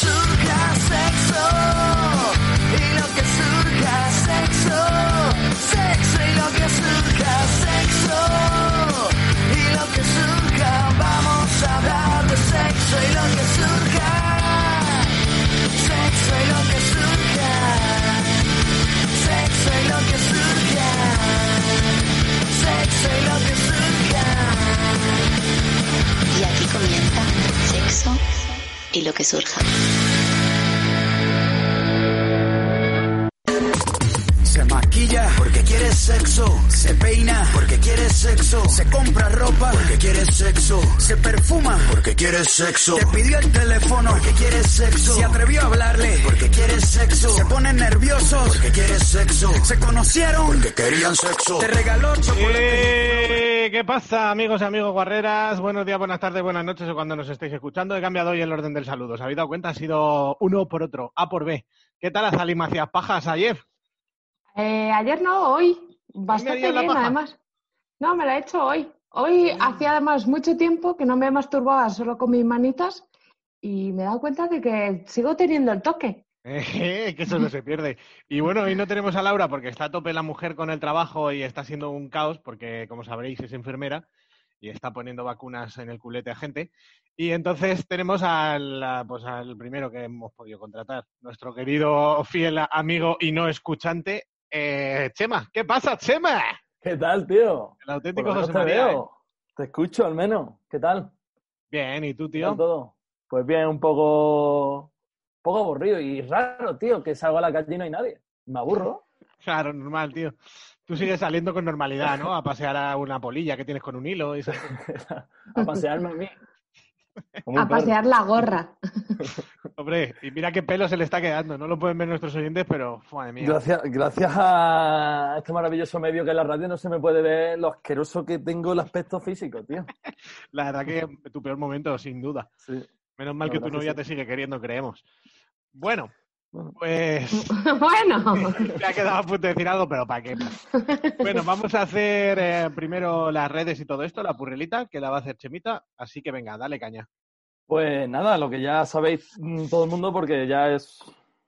surja, sexo. Y lo que surja, sexo. Sexo y lo que surja, sexo. Y lo que surja, vamos a hablar de sexo y lo que surja. Sexo y lo que surja. Sexo y lo que surja. Sexo y lo que surja. Y aquí comienza sexo y lo que surja. Porque quiere sexo. Se peina porque quiere sexo. Se compra ropa porque quiere sexo. Se perfuma porque quiere sexo. Te pidió el teléfono porque quiere sexo. Se atrevió a hablarle porque quiere sexo. Se ponen nerviosos porque quiere sexo. Se conocieron porque querían sexo. Te regaló chocolate. Eh, ¿Qué pasa, amigos y amigos guarreras? Buenos días, buenas tardes, buenas noches o cuando nos estéis escuchando. He cambiado hoy el orden del saludo. ¿Os habéis dado cuenta? Ha sido uno por otro, A por B. ¿Qué tal las alimacias pajas ayer? Eh, ayer no, hoy. Bastante bien, además. No, me la he hecho hoy. Hoy hacía además mucho tiempo que no me masturbaba solo con mis manitas y me he dado cuenta de que sigo teniendo el toque. Eh, que eso no se pierde. Y bueno, hoy no tenemos a Laura porque está a tope la mujer con el trabajo y está siendo un caos porque, como sabréis, es enfermera y está poniendo vacunas en el culete a gente. Y entonces tenemos al, pues al primero que hemos podido contratar, nuestro querido fiel amigo y no escuchante, eh, Chema. ¿Qué pasa, Chema? ¿Qué tal, tío? El auténtico José te María. ¿eh? veo. Te escucho al menos. ¿Qué tal? Bien, ¿y tú, ¿Qué tal tío? todo? Pues bien, un poco, poco aburrido y raro, tío, que salgo a la calle y no hay nadie. Me aburro. Claro, normal, tío. Tú sigues saliendo con normalidad, ¿no? A pasear a una polilla que tienes con un hilo y esas a pasearme a mí. A pasear la gorra. Hombre, y mira qué pelo se le está quedando. No lo pueden ver nuestros oyentes, pero, madre mía. Gracias, gracias a este maravilloso medio que es la radio no se me puede ver lo asqueroso que tengo el aspecto físico, tío. La verdad que tu peor momento, sin duda. Sí. Menos mal La que tu novia sí. te sigue queriendo, creemos. Bueno, Bueno. pues bueno, me ha quedado a punto de decir algo, pero ¿para qué? Bueno, vamos a hacer eh, primero las redes y todo esto, la purrelita, que la va a hacer Chemita. Así que venga, dale caña. Pues nada, lo que ya sabéis mm, todo el mundo porque ya es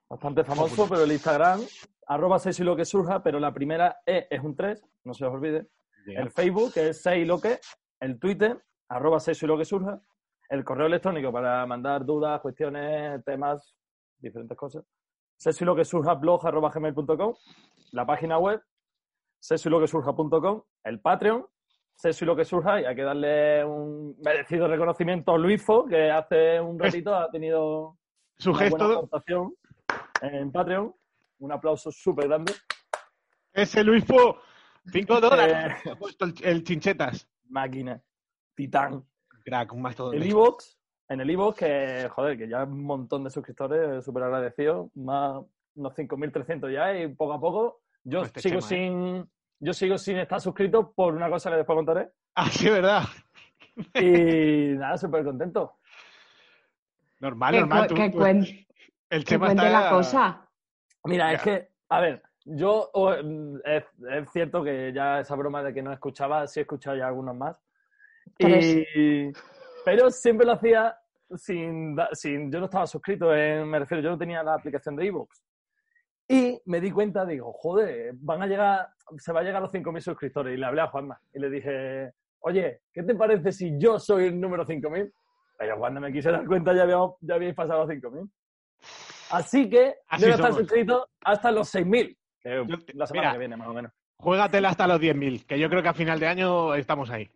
bastante famoso, pero el Instagram, arroba 6 y lo que surja, pero la primera E es un 3, no se os olvide. El Facebook es 6 y lo que, el Twitter, arroba 6 y lo que surja, el correo electrónico para mandar dudas, cuestiones, temas, diferentes cosas. 6 y lo que surja blog arroba gmail.com, la página web, 6 y lo que surja.com, el Patreon, Sexo y lo que surja, y hay que darle un merecido reconocimiento a Luifo, que hace un ratito ha tenido Su una buena gesto, aportación en Patreon. Un aplauso súper grande. ese Luis Fo, 5 dólares. Eh. Ha puesto el, el chinchetas. Máquina. Titán. Crack, un mastodonte. El iVoox, en el iVoox, que, joder, que ya un montón de suscriptores, súper agradecidos, más unos 5.300 ya, y poco a poco yo Pues te sigo Chema, ¿eh? Yo sigo sin estar suscrito por una cosa que después contaré. Ah, sí, ¿verdad? Y nada, súper contento. Normal, normal. cu- tú- que tú- el cuente está... la cosa. Mira, Ya. es que, a ver, yo es, es cierto que ya esa broma de que no escuchaba, sí he escuchado ya algunos más. Y, pero siempre lo hacía sin, sin. Yo no estaba suscrito, en- me refiero, yo no tenía la aplicación de iVoox. Y me di cuenta, digo, joder, van a llegar, se va a llegar a los 5.000 suscriptores. Y le hablé a Juanma y le dije, oye, ¿qué te parece si yo soy el número 5.000? Pero cuando me quise dar cuenta ya, habíamos, ya habíais pasado los 5.000. Así que Así voy a estar somos. suscrito hasta los 6.000. Que la semana mira. que viene, más o menos. Juégatela hasta los 10.000, que yo creo que a final de año estamos ahí.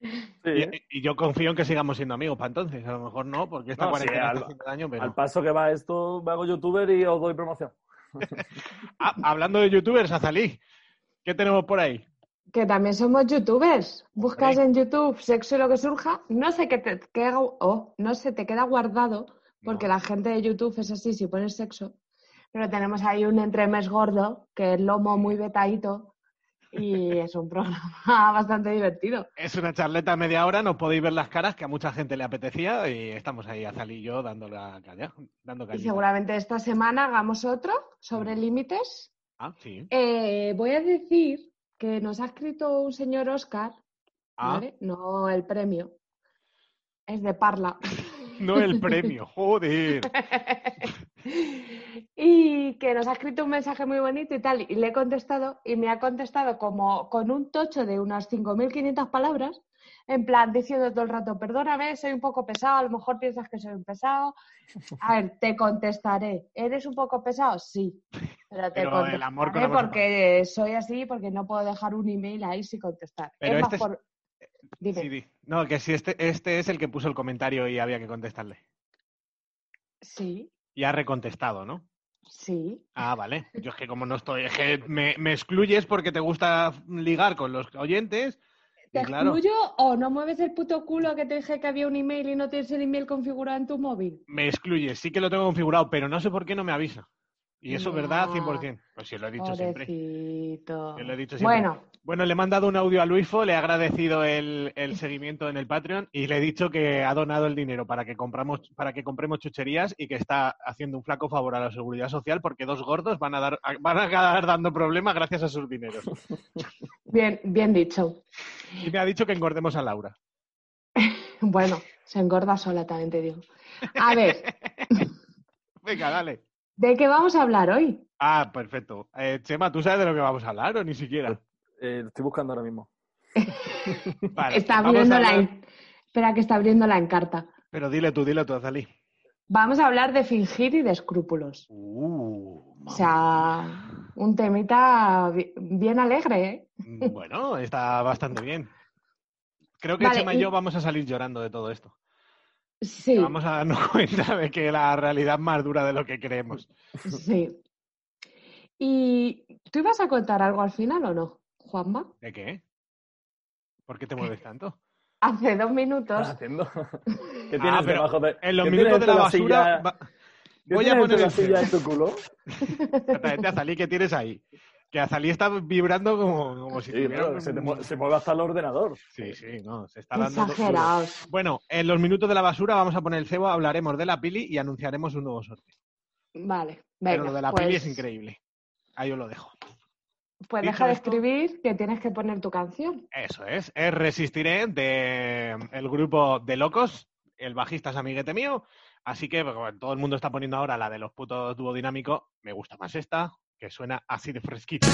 Sí. Y, y yo confío en que sigamos siendo amigos para entonces. A lo mejor no, porque esta No, sí, cuarentena al- está haciendo daño, pero... Al paso que va esto, me hago youtuber y os doy promoción. Ah, hablando de youtubers, Azalí, ¿qué tenemos por ahí? Que también somos youtubers. Buscas en YouTube sexo y lo que surja. No sé qué te queda, oh, no se te queda guardado, porque No. la gente de YouTube es así si pones sexo. Pero tenemos ahí un entremés gordo, que es lomo muy betadito, y es un programa bastante divertido. Es una charleta a media hora, no podéis ver las caras, que a mucha gente le apetecía, y estamos ahí, Azalí y yo, dando la caña. Dando Y seguramente esta semana hagamos otro sobre Mm. límites. Ah, sí. Eh, voy a decir que nos ha escrito un señor Oscar, Ah, ¿vale? No el premio. Es de Parla. no el premio, joder. y que nos ha escrito un mensaje muy bonito y tal, y le he contestado, y me ha contestado como con un tocho de unas 5.500 palabras, en plan diciendo todo el rato, perdóname, soy un poco pesado, a lo mejor piensas que soy un pesado. A ver, te contestaré. ¿Eres un poco pesado? Sí. Pero te Pero el contestaré amor con porque soy así, porque no puedo dejar un email ahí sin contestar. Pero es este por... Dime. Sí, di. No, que si este, este es el que puso el comentario y había que contestarle. Sí, Y ha recontestado, ¿no? sí. Ah, vale. Yo es que como no estoy, es que me, me excluyes porque te gusta ligar con los oyentes. ¿Te claro, excluyo o no mueves el puto culo que te dije que había un email y no tienes el email configurado en tu móvil? me excluyes. Sí que lo tengo configurado, pero no sé por qué no me avisa. Y eso es verdad, No. 100%. Pues sí, lo he dicho siempre. Pobrecito. Lo he dicho siempre. Bueno, Bueno, le he mandado un audio a Luisfo, le he agradecido el, el seguimiento en el Patreon y le he dicho que ha donado el dinero para que compramos, para que compremos chucherías y que está haciendo un flaco favor a la seguridad social porque dos gordos van a dar, van a acabar dando problemas gracias a sus dineros. bien, bien dicho. Y me ha dicho que engordemos a Laura. Bueno, se engorda sola, también te digo. A ver, Venga, dale. ¿De qué vamos a hablar hoy? Ah, perfecto. Eh, Chema, ¿tú sabes de lo que vamos a hablar o ni siquiera? Eh, lo estoy buscando ahora mismo. Vale, está abriendo la... en- Espera, que está abriendo la encarta. Pero dile tú, dile tú, Azalí. Vamos a hablar de fingir y de escrúpulos. Uh, O sea, un temita bi- bien alegre, ¿eh? Bueno, está bastante bien. Creo que Vale, Chema y- yo vamos a salir llorando de todo esto. Sí, Vamos a darnos cuenta de que la realidad es más dura de lo que creemos. sí. ¿Y tú ibas a contar algo al final o no, Juanma? ¿De qué? ¿Por qué te mueves tanto? Hace dos ¿Qué minutos. estás haciendo? ¿Qué Ah, tienes pero debajo de En los ¿qué minutos tienes de la basura silla- va- ¿qué voy a tienes poner la silla en tu culo? Exactamente, Azalí, ¿qué tienes ahí? Que Azalí está vibrando como, como si Sí, tuviera claro, un- se, te mue- se mueve hasta el ordenador. Sí, sí, no, se está dando... Exagerados. Bueno, en los minutos de la basura vamos a poner el cebo, hablaremos de la pili y anunciaremos un nuevo sorteo. Vale, Pero venga. lo de la pues, pili es increíble. Ahí os lo dejo. Pues Dicho deja de esto- escribir que tienes que poner tu canción. Eso es, es Resistiré de el grupo de locos, el bajista es amiguete mío, así que pues, todo el mundo está poniendo ahora la de los putos dúo dinámico, me gusta más esta, que suena así de fresquita.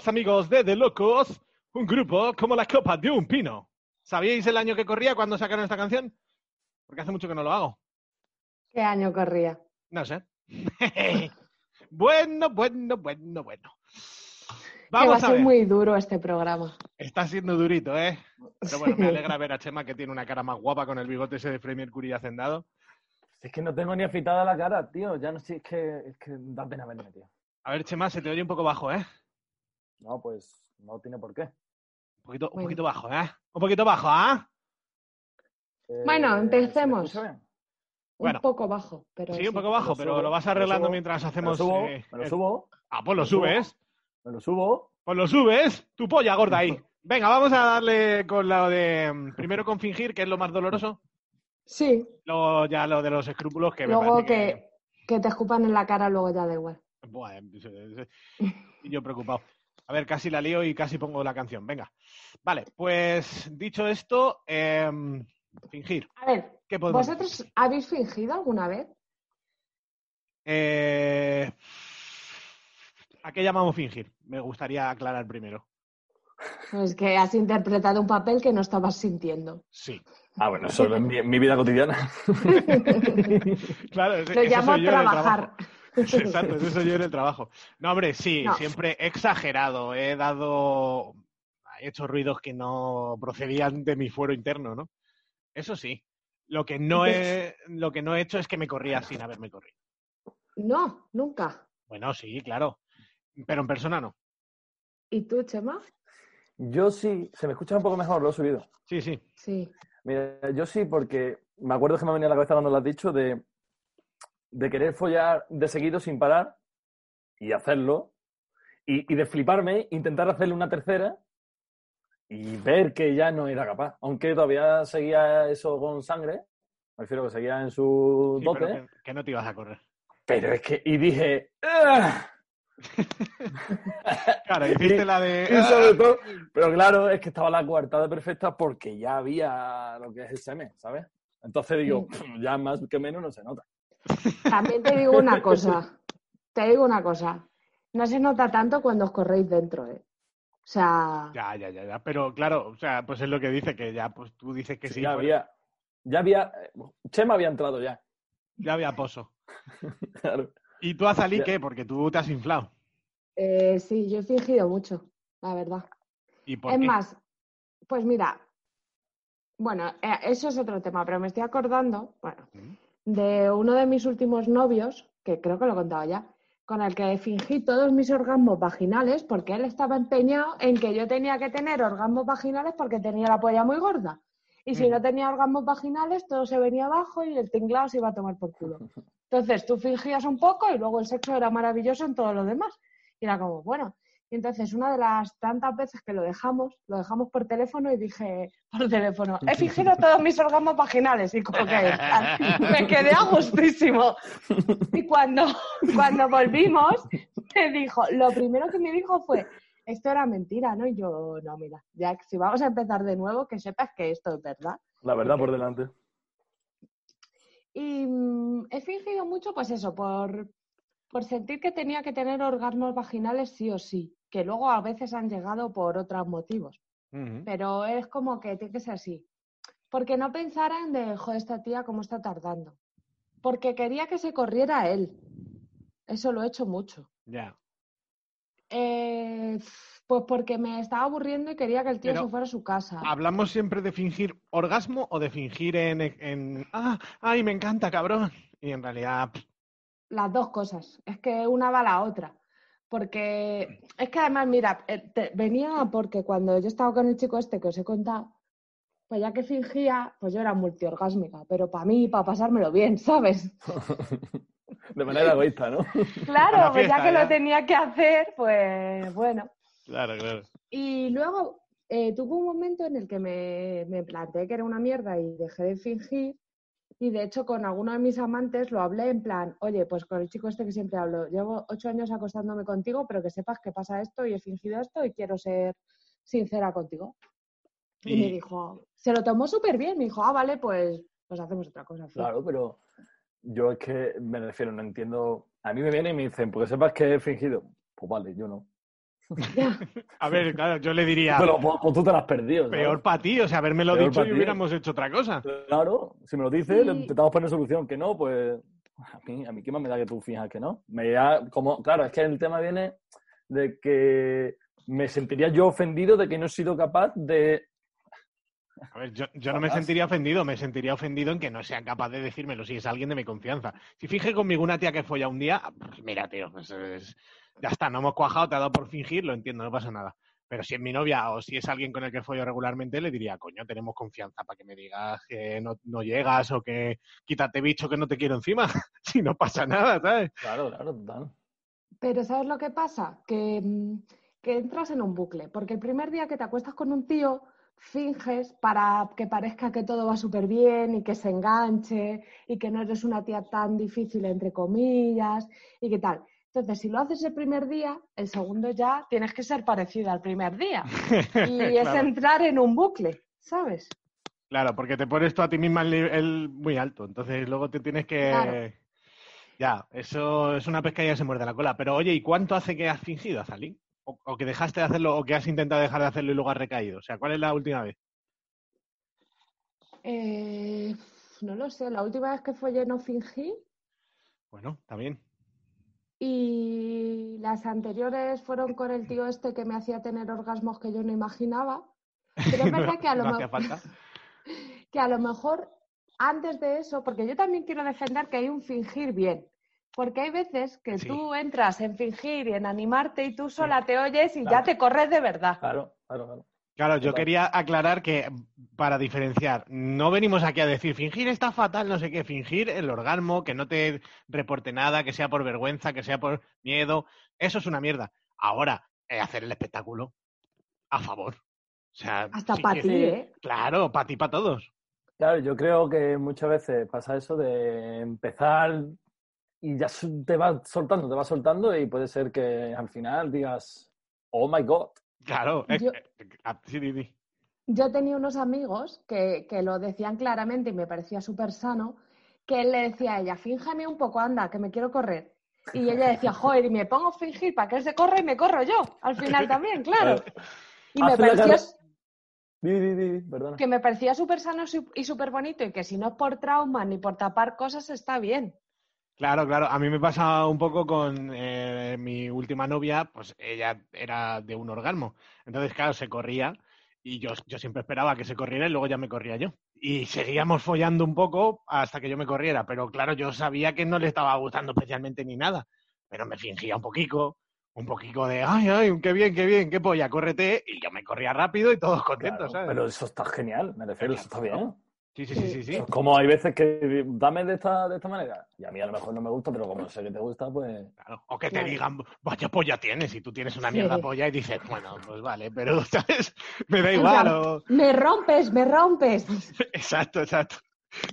Los amigos de The Locos, un grupo como la copa de un pino. ¿Sabíais el año que corría cuando sacaron esta canción? Porque hace mucho que no lo hago. ¿Qué año corría? No sé. bueno, bueno, bueno, bueno. que va a ser ver. muy duro este programa. Está siendo durito, ¿eh? Pero bueno, me alegra ver a Chema que tiene una cara más guapa con el bigote ese de Freddie Mercury hacendado. Es que no tengo ni afitada la cara, tío. Ya no sé, es que, es que da pena verme, tío. A ver, Chema, se te oye un poco bajo, ¿eh? No, pues no tiene por qué. Un poquito, un Bueno. poquito bajo, ¿eh? Un poquito bajo, ¿ah? Eh, Bueno, ¿se me empecemos. Bueno. Un poco bajo, pero Sí, un poco bajo, lo pero subo, lo vas lo arreglando subo, mientras Me lo hacemos. subo, eh, me lo el- subo, Ah, pues lo subo. subes. me lo subo. Pues lo subes. Tu polla gorda ahí. Venga, vamos a darle con lo de. mm, Primero con fingir, que es lo más doloroso. Sí, Luego ya lo de los escrúpulos, que luego que, que te escupan en la cara, luego ya da igual. Buah, eh, yo preocupado. A ver, casi la lío y casi pongo la canción. Venga. Vale, pues dicho esto, em, fingir. A ver, ¿Qué podemos ¿vosotros habéis fingido alguna vez? Eh, ¿A qué llamamos fingir? Me gustaría aclarar primero. Pues que has interpretado un papel que no estabas sintiendo. Sí. Ah, bueno, eso es mi, mi vida cotidiana. Claro, ese- Lo llamo soy yo en el trabajar. Exacto, ese soy yo en el trabajo. No, hombre, sí, No. siempre he exagerado. He dado. He hecho ruidos que no procedían de mi fuero interno, ¿no? Eso sí. Lo que no he, lo que no he hecho es que me corría sin haberme corrido. No, nunca. Bueno, sí, claro. Pero en persona no. ¿Y tú, Chema? Yo sí, se me escucha un poco mejor, lo he subido. Sí, sí. Sí. Mira, yo sí, porque me acuerdo que me venía a la cabeza cuando lo has dicho de, de querer follar de seguido sin parar y hacerlo, y, y de fliparme, intentar hacerle una tercera y ver que ya no era capaz. Aunque todavía seguía eso con sangre, me refiero que seguía en su Sí, dote, pero que, que no te ibas a correr. pero es que, y dije, "Ah". Claro, hiciste la de. y sobre todo, pero claro, es que estaba la coartada perfecta porque ya había lo que es el semen, ¿sabes? Entonces digo, ya más que menos no se nota. También te digo una cosa. Te digo una cosa. No se nota tanto cuando os corréis dentro, ¿eh? O sea, Ya, ya, ya, ya. Pero claro, o sea, pues es lo que dice, que ya, pues tú dices que sí. ya pues, había, ya había, Chema había entrado ya. ya había pozo. Claro. ¿Y tú, Azalí, Ya. qué? Porque tú te has inflado. eh, sí, yo he fingido mucho, la verdad. ¿Y por Es qué? más, pues mira, bueno, eh, eso es otro tema, pero me estoy acordando, bueno, Mm. De uno de mis últimos novios, que creo que lo he contado ya, con el que fingí todos mis orgasmos vaginales porque él estaba empeñado en que yo tenía que tener orgasmos vaginales porque tenía la polla muy gorda. Y si Mm. no tenía orgasmos vaginales, todo se venía abajo y el tinglado se iba a tomar por culo. Entonces tú fingías un poco y luego el sexo era maravilloso en todo lo demás. Y era como, bueno. Y entonces una de las tantas veces que lo dejamos, lo dejamos por teléfono y dije por teléfono, he fingido todos mis orgasmos vaginales. Y como que me quedé a gustísimo. Y cuando, cuando volvimos, me dijo, lo primero que me dijo fue, esto era mentira, ¿no? Y yo, no, mira, ya si vamos a empezar de nuevo, que sepas que esto es verdad. La verdad por delante. Y mm, he fingido mucho, pues eso, por, por sentir que tenía que tener orgasmos vaginales sí o sí, que luego a veces han llegado por otros motivos. Pero es como que tiene que ser así. Porque no pensaran de, joder, esta tía cómo está tardando. Porque quería que se corriera él. Eso lo he hecho mucho. Ya. Eh, pues porque me estaba aburriendo y quería que el tío Pero- se fuera a su casa. ¿Hablamos siempre de fingir orgasmo o de fingir en, en ah, ay, me encanta, cabrón? Y en realidad, pff, Las dos cosas. Es que una va a la otra. Porque es que además, mira, eh, te- venía porque cuando yo estaba con el chico este que os he contado, pues ya que fingía, pues yo era multiorgásmica, pero para mí, para pasármelo bien, ¿sabes? De manera egoísta, ¿no? Claro, pues ya que ya. lo tenía que hacer, pues bueno. claro, claro. Y luego eh, tuve un momento en el que me, me planteé que era una mierda y dejé de fingir. Y de hecho, con alguno de mis amantes lo hablé en plan, oye, pues con el chico este que siempre hablo, llevo ocho años acostándome contigo, pero que sepas que pasa esto y he fingido esto y quiero ser sincera contigo. Y, me dijo, se lo tomó súper bien, me dijo, ah, vale, pues, pues hacemos otra cosa. Flo". Claro, pero yo es que me refiero, no entiendo. A mí me vienen y me dicen, porque sepas que he fingido. Pues vale, yo no. A ver, claro, yo le diría, Pero pues, pues tú te la has perdido. ¿sabes? peor para ti, o sea, habérmelo Peor dicho y hubiéramos hecho otra cosa. Claro, si me lo dices, Sí. le intentamos poner solución. Que no, pues a mí, a mí qué más me da que tú fijas que no. Me da como, claro, es que el tema viene de que me sentiría yo ofendido de que no he sido capaz de... A ver, yo, yo no me sentiría ofendido, me sentiría ofendido en que no sean capaz de decírmelo si es alguien de mi confianza. Si finge conmigo una tía que folla un día, pues mira, tío, pues es- ya está, no hemos cuajado, te ha dado por fingir, lo entiendo, no pasa nada. Pero si es mi novia o si es alguien con el que follo regularmente, le diría, coño, tenemos confianza para que me digas que no, no llegas o que quítate bicho que no te quiero encima. si no pasa nada, ¿sabes? Claro, claro, total. Pero ¿sabes lo que pasa? Que, mm, que entras en un bucle, porque el primer día que te acuestas con un tío, finges para que parezca que todo va súper bien y que se enganche y que no eres una tía tan difícil, entre comillas, y qué tal. Entonces, si lo haces el primer día, el segundo ya tienes que ser parecida al primer día. Y es Claro. entrar en un bucle, ¿sabes? Claro, porque te pones tú a ti misma el nivel muy alto, entonces luego te tienes que... Claro. Ya, eso es una pescadilla que se muerde la cola. Pero oye, ¿y cuánto hace que has fingido, Azalín? O, o que dejaste de hacerlo o que has intentado dejar de hacerlo y luego has recaído. O sea, ¿cuál es la última vez? Eh, no lo sé, la última vez que follé no fingí Bueno, está bien. Y las anteriores fueron con el tío este que me hacía tener orgasmos que yo no imaginaba. Pero es verdad que a lo no mejor... hacía falta. que a lo mejor antes de eso, porque yo también quiero defender que hay un fingir bien, porque hay veces que Sí. tú entras en fingir y en animarte y tú sola te oyes y ya te corres de verdad. Claro, claro, claro. Claro, yo quería aclarar que para diferenciar, no venimos aquí a decir fingir está fatal, no sé qué, fingir el orgasmo, que no te reporte nada, que sea por vergüenza, que sea por miedo, eso es una mierda. Ahora, eh, hacer el espectáculo a favor. O sea, Hasta sí para ti. ¿eh? Claro, para ti, para todos. Claro, yo creo que muchas veces pasa eso de empezar y ya te va soltando, te va soltando y puede ser que al final digas, oh my god. Claro, es- Yo- eh, ah, sí, sí, sí. Yo tenía unos amigos que, que lo decían claramente y me parecía súper sano, que él le decía a ella, fíjame un poco, anda, que me quiero correr. Y ella decía, joder, y me pongo a fingir para que él se corra y me corro yo, al final también, claro. Y me Di, di, di, perdona. que me parecía súper sano y súper bonito y que si no es por trauma ni por tapar cosas está bien. Claro, claro. A mí me pasa un poco con eh, mi última novia, pues ella era de un orgasmo. Entonces, claro, se corría y yo, yo siempre esperaba que se corriera y luego ya me corría yo. Y seguíamos follando un poco hasta que yo me corriera, pero claro, yo sabía que no le estaba gustando especialmente ni nada, pero me fingía un poquito, un poquito de, ay, ay, qué bien, qué bien, qué polla, córrete, y yo me corría rápido y todos contentos, Claro, ¿sabes? pero eso está genial, me refiero, eso está bien. Sí, sí, sí, sí, sí. Como hay veces que dame de esta, de esta manera. Y a mí a lo mejor no me gusta, pero como sé que te gusta, pues. Claro. O que te digan, vaya polla tienes, y tú tienes una Sí. mierda polla y dices, bueno, pues vale, pero, ¿sabes? Me da igual. o- Me rompes, me rompes. Exacto, exacto.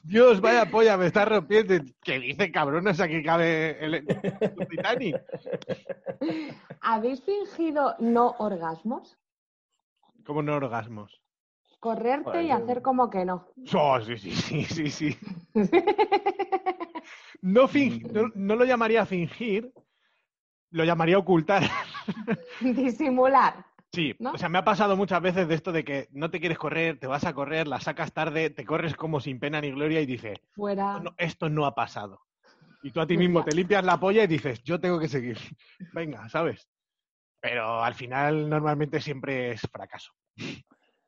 Dios, vaya polla, me está rompiendo. ¿Qué dice, cabrón? O sea, que cabe el, el Titanic. ¿Habéis fingido no orgasmos? Como no orgasmos. Correrte y hacer como que no. Oh, sí, sí, sí, sí, sí. No, no, no lo llamaría fingir, lo llamaría ocultar. Disimular. Sí, ¿No? o sea, me ha pasado muchas veces de esto de que no te quieres correr, te vas a correr, la sacas tarde, te corres como sin pena ni gloria y dices, Fuera. no, esto no ha pasado. Y tú a ti mismo te limpias la polla y dices, yo tengo que seguir. Venga, ¿sabes? Pero al final normalmente siempre es fracaso.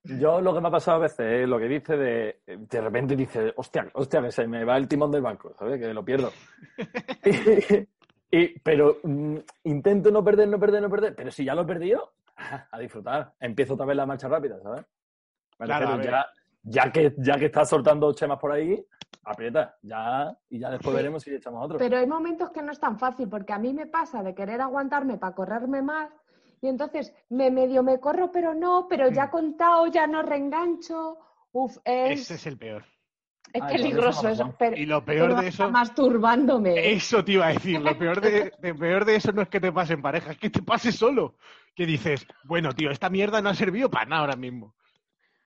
Yo lo que me ha pasado a veces es lo que dice de. De repente dice, hostia, hostia, que se me va el timón del banco, ¿sabes? Que lo pierdo. y, y- pero mm, intento no perder, no perder, no perder. Pero si ya lo he perdido, a disfrutar. Empiezo otra vez la marcha rápida, ¿sabes? Claro, ya, ya, que, ya que estás soltando chemas por ahí, aprieta, ya, y ya después Sí. veremos si echamos otro. Pero hay momentos que no es tan fácil, porque a mí me pasa de querer aguantarme para correrme más, y entonces me medio me corro, pero no, pero ya he contado, ya no reengancho. Uf, es, Ese es el peor. es Ay, peligroso eso. Pero, Y lo peor pero de eso, masturbándome. eso te iba a decir, lo peor de, de- peor de eso no es que te pase en pareja, es que te pase solo. Que dices, bueno, tío, esta mierda no ha servido para nada ahora mismo.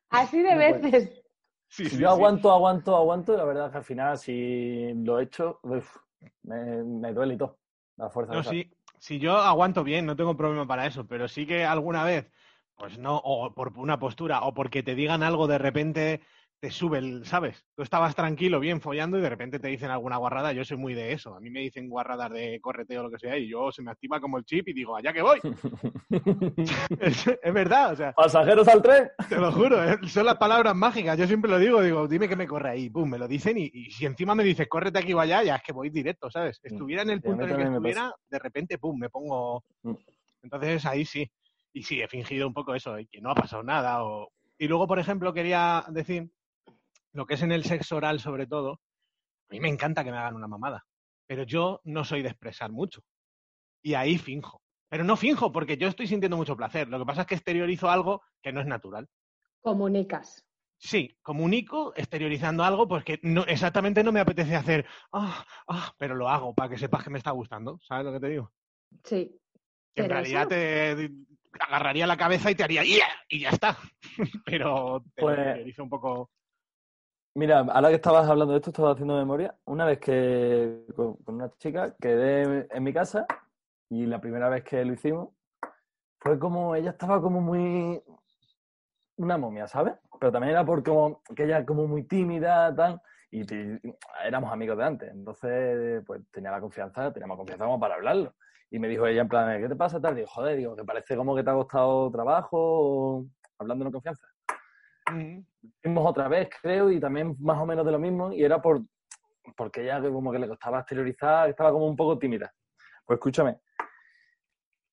Así de No puede. veces. Sí, Si sí, yo sí. aguanto, aguanto, aguanto, y la verdad es que al final, si lo he hecho, uf, me, me duele y todo. La fuerza No, esa. sí. Si yo aguanto bien, no tengo problema para eso, pero sí que alguna vez, pues no, o por una postura, o porque te digan algo de repente te sube el, ¿sabes? Tú estabas tranquilo, bien follando y de repente te dicen alguna guarrada. Yo soy muy de eso. A mí me dicen guarradas de correteo o lo que sea y yo se me activa como el chip y digo, allá que voy. es, es verdad, o sea, ¿Pasajeros al tren? te lo juro, ¿eh? son las palabras mágicas. Yo siempre lo digo, digo, dime que me corre ahí. Pum, me lo dicen y, y si encima me dices, córrete aquí o allá, ya es que voy directo, ¿sabes? Estuviera en el punto en el que estuviera, de repente, pum, me pongo. Mm. Entonces ahí sí. Y sí, he fingido un poco eso, y que no ha pasado nada. O... Y luego, por ejemplo, quería decir lo que es en el sexo oral, sobre todo. A mí me encanta que me hagan una mamada, pero yo no soy de expresar mucho. Y ahí finjo. Pero no finjo, porque yo estoy sintiendo mucho placer. Lo que pasa es que exteriorizo algo que no es natural. Comunicas. Sí, comunico exteriorizando algo pues que no, exactamente no me apetece hacer, ah, ah, pero lo hago para que sepas que me está gustando. ¿Sabes lo que te digo? Sí. En realidad eso- te agarraría la cabeza y te haría "Yeah", y ya está. pero te Pues- exteriorizo un poco. Mira, ahora que estabas hablando de esto, estaba haciendo memoria. Una vez que con, una chica quedé en mi casa y la primera vez que lo hicimos fue como, ella estaba como muy, una momia, ¿sabes? Pero también era por como, que ella como muy tímida, tal, y éramos amigos de antes. Entonces, pues tenía la confianza, teníamos confianza como para hablarlo. Y me dijo ella en plan, ¿qué te pasa? Tal, digo, joder, digo, que parece como que te ha costado trabajo, hablando en confianza. Fuimos otra vez, creo, y también más o menos de lo mismo, y era por porque ella como que le costaba exteriorizar, estaba como un poco tímida. Pues escúchame,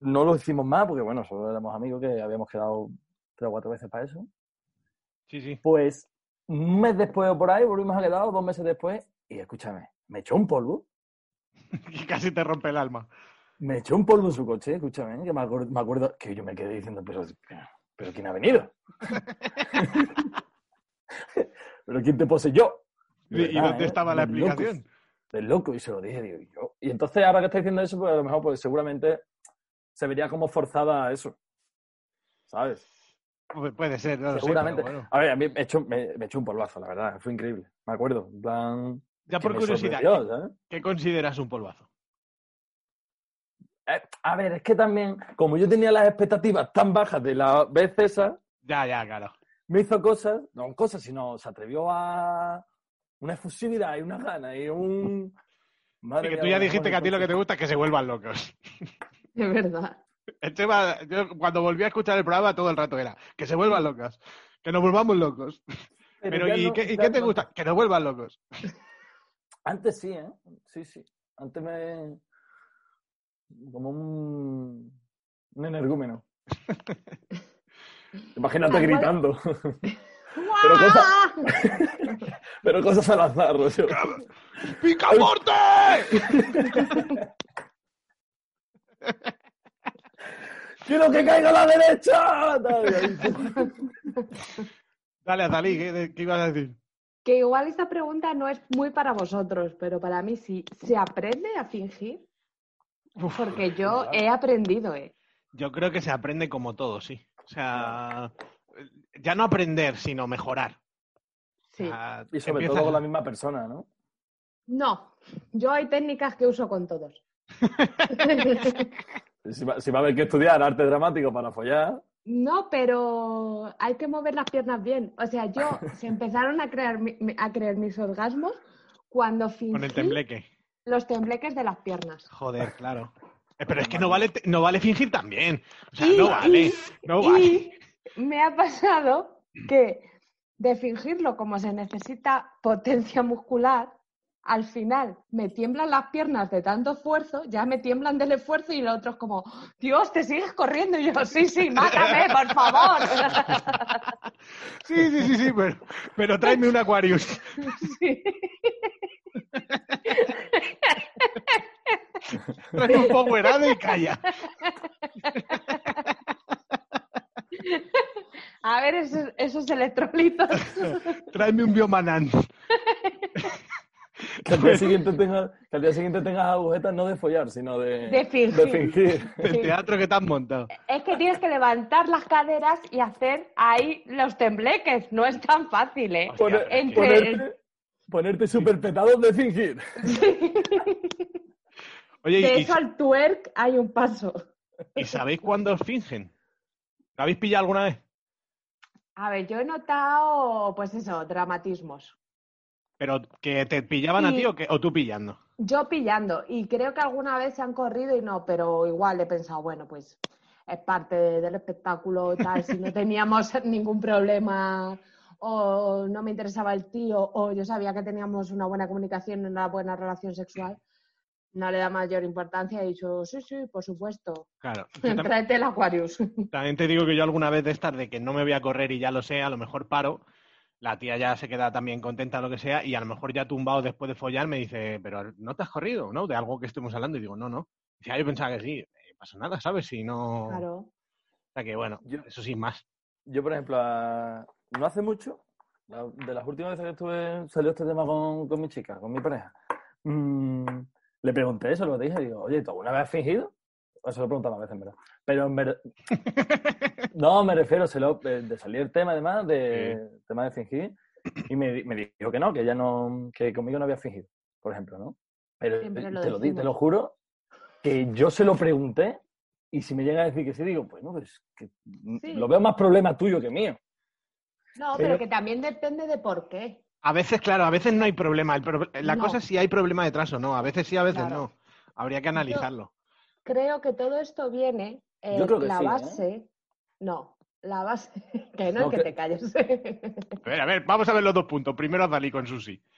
no lo hicimos más, porque bueno, solo éramos amigos que habíamos quedado tres o cuatro veces para eso. Sí, sí. Pues un mes después o por ahí volvimos a quedar, dos meses después, y escúchame, me echó un polvo, Y casi te rompe el alma. me echó un polvo en su coche, escúchame, que me acuerdo, me acuerdo que yo me quedé diciendo, pero, pero ¿quién ha venido? ¿Pero quién te poseyó? ¿Y, y ¿Verdad, dónde eh? estaba la explicación? De loco, y se lo dije, digo, y yo. Y entonces, ahora que está diciendo eso, pues a lo mejor, pues seguramente se vería como forzada a eso. ¿Sabes? Pu- Puede ser, no sé, seguramente. pero bueno. A ver, a mí me echó, me, me echó un polvazo, la verdad, fue increíble. Me acuerdo, en plan. Ya por curiosidad. ¿qué consideras un polvazo? Eh, a ver, es que también, como yo tenía las expectativas tan bajas de la vez esa, Ya, ya, claro. me hizo cosas, no cosas, sino se atrevió a una efusividad y una gana y un. Madre Y que mía, tú ya dijiste que a ti lo que te gusta es que se vuelvan locos. De verdad. El tema, yo cuando volví a escuchar el programa todo el rato era que se vuelvan locas, que nos volvamos locos. Pero, ¿y, no- qué, y ya qué te no- gusta? Que nos vuelvan locos. Antes sí, ¿eh? Sí, sí. Antes me. Como un. Un energúmeno. Imagínate gritando. Pero cosa- Pero cosas al azar, rollo. ¡Picaporte! ¡Quiero que caiga a la derecha! Dale, Azalí, ¿qué, ¿qué ibas a decir? Que igual esta pregunta no es muy para vosotros, pero para mí sí. ¿Se aprende a fingir? Uf, Porque yo he aprendido, ¿eh? yo creo que se aprende como todo, sí. O sea, ya no aprender, sino mejorar. O Sí. sea, Y sobre empiezas- todo con la misma persona, ¿no? No, yo hay técnicas que uso con todos. Si va, si va a haber que estudiar arte dramático para follar. No, pero hay que mover las piernas bien. O sea, yo se empezaron a mi- a creer mis orgasmos cuando fingí con el tembleque. Los tembleques de las piernas. Joder, claro. Eh, Pero es que no vale, no vale fingir también. O sea, Y- no vale. y- No vale. Y me ha pasado que de fingirlo como se necesita potencia muscular, al final me tiemblan las piernas de tanto esfuerzo, ya me tiemblan del esfuerzo y los otros como, Dios, te sigues corriendo. Y yo, sí, sí, mátame, por favor. Sí, sí, sí, sí, pero, pero tráeme un Aquarius. Sí. Tráeme un Powerade y calla. A ver esos, esos electrolitos. Tráeme un Biomanan. Que al día siguiente tengas, que al día siguiente tengas agujetas no de follar, sino de, De fingir. de fingir. Del Sí. teatro que te has montado. Es que tienes que levantar las caderas y hacer ahí los tembleques. No es tan fácil, ¿eh? Hostia, entre- ponerte, ponerte súper petado de fingir. Oye, De y, eso al twerk hay un paso. ¿y sabéis cuándo os fingen? ¿Lo habéis pillado alguna vez? A ver, yo he notado, pues eso, dramatismos. ¿Pero que te pillaban a Sí. ti o, que, o tú pillando? Yo pillando, y creo que alguna vez se han corrido y no, pero igual he pensado, bueno, pues es parte del espectáculo, tal, si no teníamos ningún problema o no me interesaba el tío o yo sabía que teníamos una buena comunicación, una buena relación sexual, no le da mayor importancia y he dicho, sí, sí, por supuesto, Claro. Tráete el Aquarius. también te digo que yo alguna vez de estas de que no me voy a correr y ya lo sé, a lo mejor paro, la tía ya se queda también contenta o lo que sea, y a lo mejor ya tumbado después de follar me dice, pero no te has corrido, ¿no? De algo que estemos hablando. Y digo, no, no. Dice, ah, yo pensaba que sí, eh, pasa nada, ¿sabes? Si no. Claro. O sea que bueno, Yo- eso sí, más. Yo, por ejemplo, a- no hace mucho, la- de las últimas veces que estuve, salió este tema con, con mi chica, con mi pareja. mm, le pregunté eso, lo dije, digo, oye, ¿tú alguna vez has fingido? Eso lo he preguntado más veces, en verdad. Pero en verdad. no, me refiero, se lo, de, de salir el tema, además, de tema de fingir, y me, me dijo que no, que ella no, que conmigo no había fingido, por ejemplo, ¿no? Pero Siempre te lo lo, di, te lo juro, que yo se lo pregunté, y si me llega a decir que sí, digo, pues no, pues que Sí. lo veo más problema tuyo que mío. No, Pero- pero que también depende de por qué. A veces, claro, a veces no hay problema. El pro- La No. cosa es si hay problema detrás o no. A veces sí, a veces Claro. no. Habría que analizarlo. Creo que todo esto viene, eh, Yo creo que la sí, ¿eh? base, no, la base, que no, No, que que- te calles. A ver, a ver, vamos a ver los dos puntos. Primero a Dalí con Susi.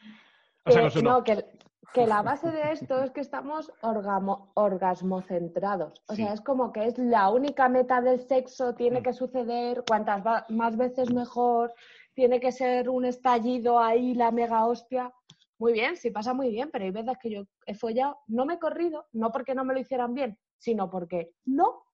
O sea, Que- con su no. no, que, que la base de esto es que estamos orgamo- orgasmocentrados. O Sí. sea, es como que es la única meta del sexo, tiene Mm. que suceder cuantas va- más veces mejor, tiene que ser un estallido ahí, la mega hostia. Muy bien, sí pasa muy bien, pero hay veces que yo he follado, no me he corrido, no porque no me lo hicieran bien, sino porque no.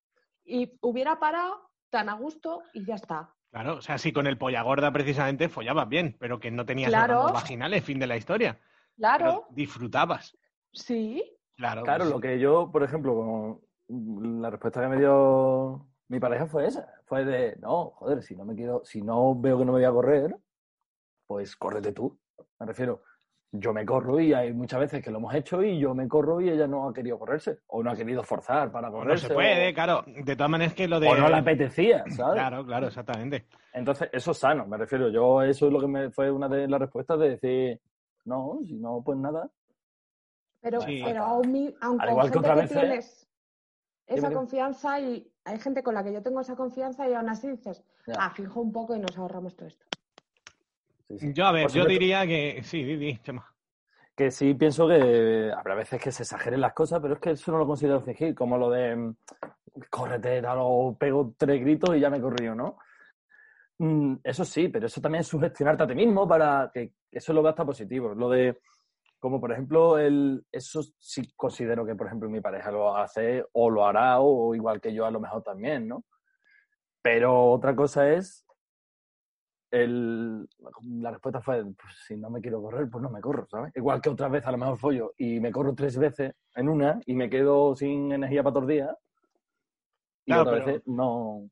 Y hubiera parado tan a gusto y ya está. Claro, o sea, si con el polla gorda precisamente follabas bien, pero que no tenías Claro. vaginales, fin de la historia. Claro, Pero disfrutabas. sí. Claro. Claro, pues lo que yo, por ejemplo, con la respuesta que me dio mi pareja fue esa. Fue de, no, joder, si no me quiero, si no veo que no me voy a correr, pues córrete tú. Me refiero, yo me corro y hay muchas veces que lo hemos hecho y yo me corro y ella no ha querido correrse. O no ha querido forzar para o no correrse. se puede, o- claro. De todas maneras que lo de... o no le apetecía, ¿sabes? Claro, claro, exactamente. Entonces, eso es sano, me refiero. Yo, eso es lo que me fue una de las respuestas de decir, no, si no, pues nada. Pero, Sí. pero aún, mi- aun Al igual que ¿eh? tienes esa confianza y hay gente con la que yo tengo esa confianza y aún así dices, Ya. ah, fijo un poco y nos ahorramos todo esto. Sí, sí. Yo, a ver, Por yo supuesto. diría que... Sí, di, di, Chema. que sí pienso que habrá veces que se exageren las cosas, pero es que eso no lo considero fingir, como lo de mm, córrete, o pego tres gritos y ya me he corrido, ¿no? Mm, eso sí, pero eso también es sugestionarte a ti mismo para que eso lo vea hasta positivo. Lo de, como por ejemplo, el, eso sí considero que, por ejemplo, mi pareja lo hace o lo hará o, igual que yo a lo mejor también, ¿no? Pero otra cosa es el, la respuesta fue, pues si no me quiero correr, pues no me corro, ¿sabes? Igual que otra vez a lo mejor follo y me corro tres veces en una y me quedo sin energía para todos días. Y otras pero- veces no...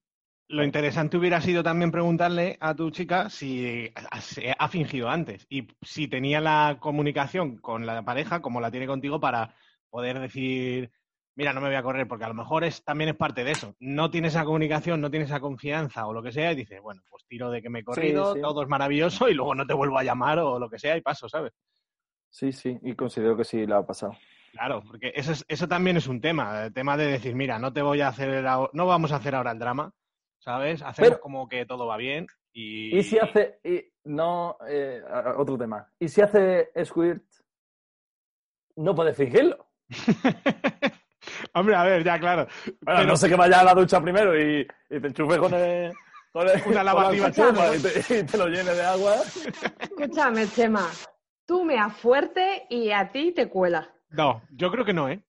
Lo interesante hubiera sido también preguntarle a tu chica si ha- se ha fingido antes y si tenía la comunicación con la pareja como la tiene contigo para poder decir, mira, no me voy a correr, porque a lo mejor es, también es parte de eso. No tiene esa comunicación, no tiene esa confianza o lo que sea y dices, bueno, pues tiro de que me he corrido, sí. todo es maravilloso y luego no te vuelvo a llamar o lo que sea y paso, ¿sabes? Sí, sí, y considero que sí la ha pasado. Claro, porque eso, es- eso también es un tema, el tema de decir, mira, no te voy a hacer, no vamos a hacer ahora el drama, ¿sabes? Hacemos Pero- como que todo va bien y... Y si hace... y- no, eh, otro tema. Y si hace squirt, no puedes fingirlo. Hombre, a ver, ya, claro. Bueno, Pero- no sé que vaya a la ducha primero y, y te enchufes con el... Con el- Una lavativa la y te, y te lo llene de agua. Escúchame, Chema, tú meas fuerte y a ti te cuela. No, yo creo que no, ¿eh?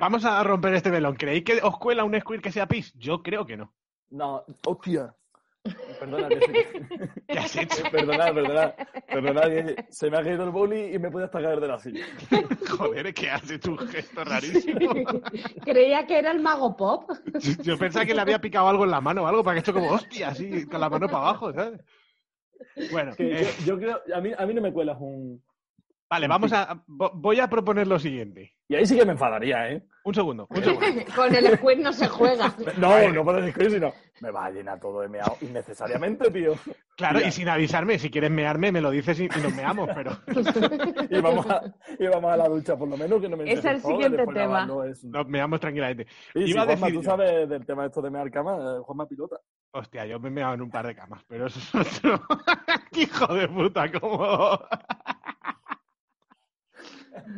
Vamos a romper este velón. ¿Creéis que os cuela un squirt que sea pis? Yo creo que no. No, hostia. Perdona, ¿Qué has hecho? perdona, perdona, perdona, se me ha caído el boli y me puede hasta caer de la silla. Joder, que has hecho un gesto rarísimo. Creía que era el mago pop. Yo pensaba que le había picado algo en la mano o algo para que hecho como hostia, así, con la mano para abajo, ¿sabes? Bueno, Que eh, yo, yo creo, a mí, a mí no me cuelas un, Vale, vamos a. vo- Voy a proponer lo siguiente. Y ahí sí que me enfadaría, ¿eh? Un segundo, un segundo. Con el squid no se juega. No, no puedo discutir, sino me va a llenar todo de meado innecesariamente, tío. Claro, Mira. y sin avisarme, si quieres mearme, me lo dices y, y nos meamos, pero. Y vamos, a, y vamos a la ducha, por lo menos que no me Es el siguiente después tema. Nos meamos tranquilamente. Y si Iba a Juanma, decir tú yo. sabes del tema esto de mear cama, eh, Juanma pilota. Hostia, yo me he meado en un par de camas, pero eso es otro. ¡Qué hijo de puta! ¿Cómo?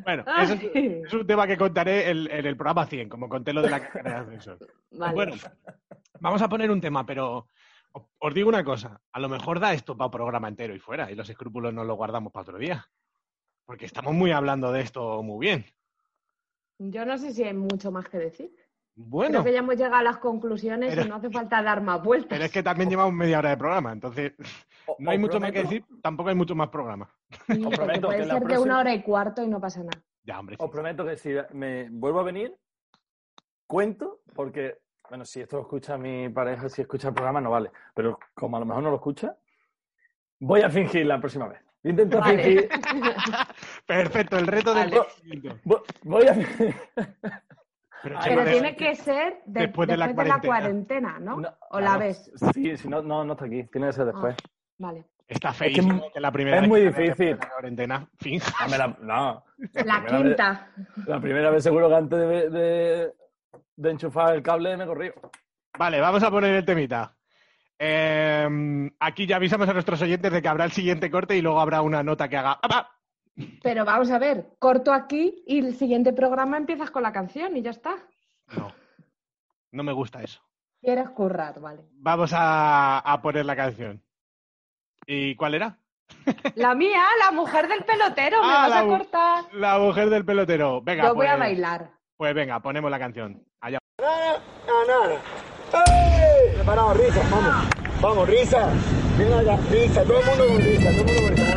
Bueno, eso es, un tema que contaré en, en el programa 100, como conté lo de la carrera de ascensor. Vale. Bueno, vamos a poner un tema, pero os- os digo una cosa. A lo mejor da esto para un programa entero y fuera, y los escrúpulos no los guardamos para otro día. Porque estamos muy hablando de esto muy bien. Yo no sé si hay mucho más que decir. Bueno, Creo que ya hemos llegado a las conclusiones Pero- y no hace falta dar más vueltas. pero es que también llevamos media hora de programa, entonces O- no hay mucho más que decir, tampoco hay mucho más programa. Sí, os porque prometo puede que la ser de una hora y cuarto y no pasa nada. Ya, hombre. sí. Os prometo que si me vuelvo a venir, cuento, porque, bueno, si esto lo escucha mi pareja, si escucha el programa, no vale. Pero como a lo mejor no lo escucha, voy a fingir la próxima vez. Vale. fingir. Perfecto, el reto del Vale. Voy a fingir. Pero, de- tiene que ser de- después de la cuarentena, ¿no? No, ¿O la no, ves? Sí, si no, no, no está aquí. Tiene que ser después. Ah, vale. Está feísimo que, la primera es vez muy después difícil. de la cuarentena finja. La- no. La quinta. La primera vez seguro que antes de, de, de enchufar el cable me corrió. Vale, vamos a poner el temita. Eh, aquí ya avisamos a nuestros oyentes de que habrá el siguiente corte y luego habrá una nota que haga. ¡apa! Pero vamos a ver, corto aquí y el siguiente programa empiezas con la canción y ya está. No, no me gusta eso. Quieres currar, vale. Vamos a, a poner la canción. ¿Y cuál era? La mía, la mujer del pelotero, me Ah, vas la a cortar. La mujer del pelotero. Venga, Yo voy a pues- bailar. Pues venga, ponemos la canción. Allá. Preparado, risa, vamos. Vamos, risa. Venga acá, risa, todo el mundo con risa, todo el mundo con risa.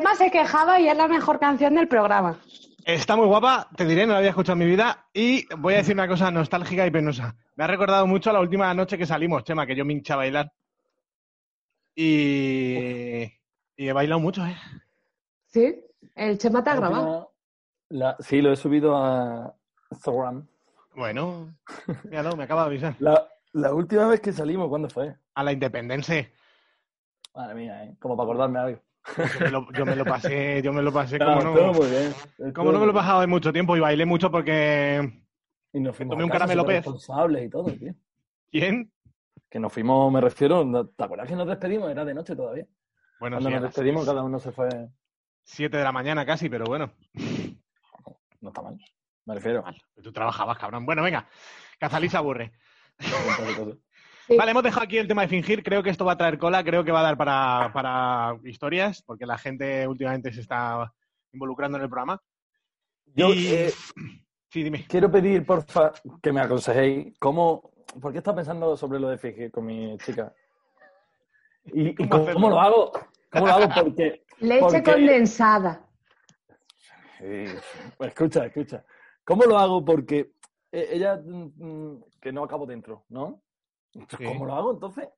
Chema se quejaba y es la mejor canción del programa. Está muy guapa, te diré, no la había escuchado en mi vida. Y voy a decir una cosa nostálgica y penosa. Me ha recordado mucho a la última noche que salimos, Chema, que yo me hinché a bailar. Y, y he bailado mucho, ¿eh? ¿Sí? El Chema te ha grabado. La- sí, lo he subido a Instagram. Bueno, míralo, me acaba de avisar. La, la última vez que salimos, ¿cuándo fue? A la independencia. Madre mía, ¿eh? Como para acordarme algo. Yo me lo, yo me lo pasé, yo me lo pasé como no, bien. como no me lo he pasado en mucho tiempo y bailé mucho porque... Y nos fuimos tomé un caramelo pez. responsables y todo, tío. ¿Quién? Que nos fuimos, me refiero, ¿te acuerdas que nos despedimos? Era de noche todavía. Bueno, Cuando sí, nos despedimos, cada uno se fue. 7 de la mañana casi, pero bueno. No está mal. Me refiero. Tú trabajabas, cabrón. Bueno, venga. Cazalí se aburre. Sí. Vale, hemos dejado aquí el tema de fingir. Creo que esto va a traer cola, creo que va a dar para, para historias, porque la gente últimamente se está involucrando en el programa. Yo Y- eh, Sí, dime. quiero pedir, porfa, que me aconsejéis cómo. ¿Por qué estás pensando sobre lo de fingir con mi chica? ¿Y, y ¿Cómo cómo, hacerlo? cómo lo hago? ¿Cómo lo hago? Porque. Leche Porque- condensada. Sí, pues escucha, escucha. ¿Cómo lo hago? Porque eh, ella. mm, mm, que no acabo dentro, ¿no? Entonces, Sí. ¿Cómo lo hago entonces?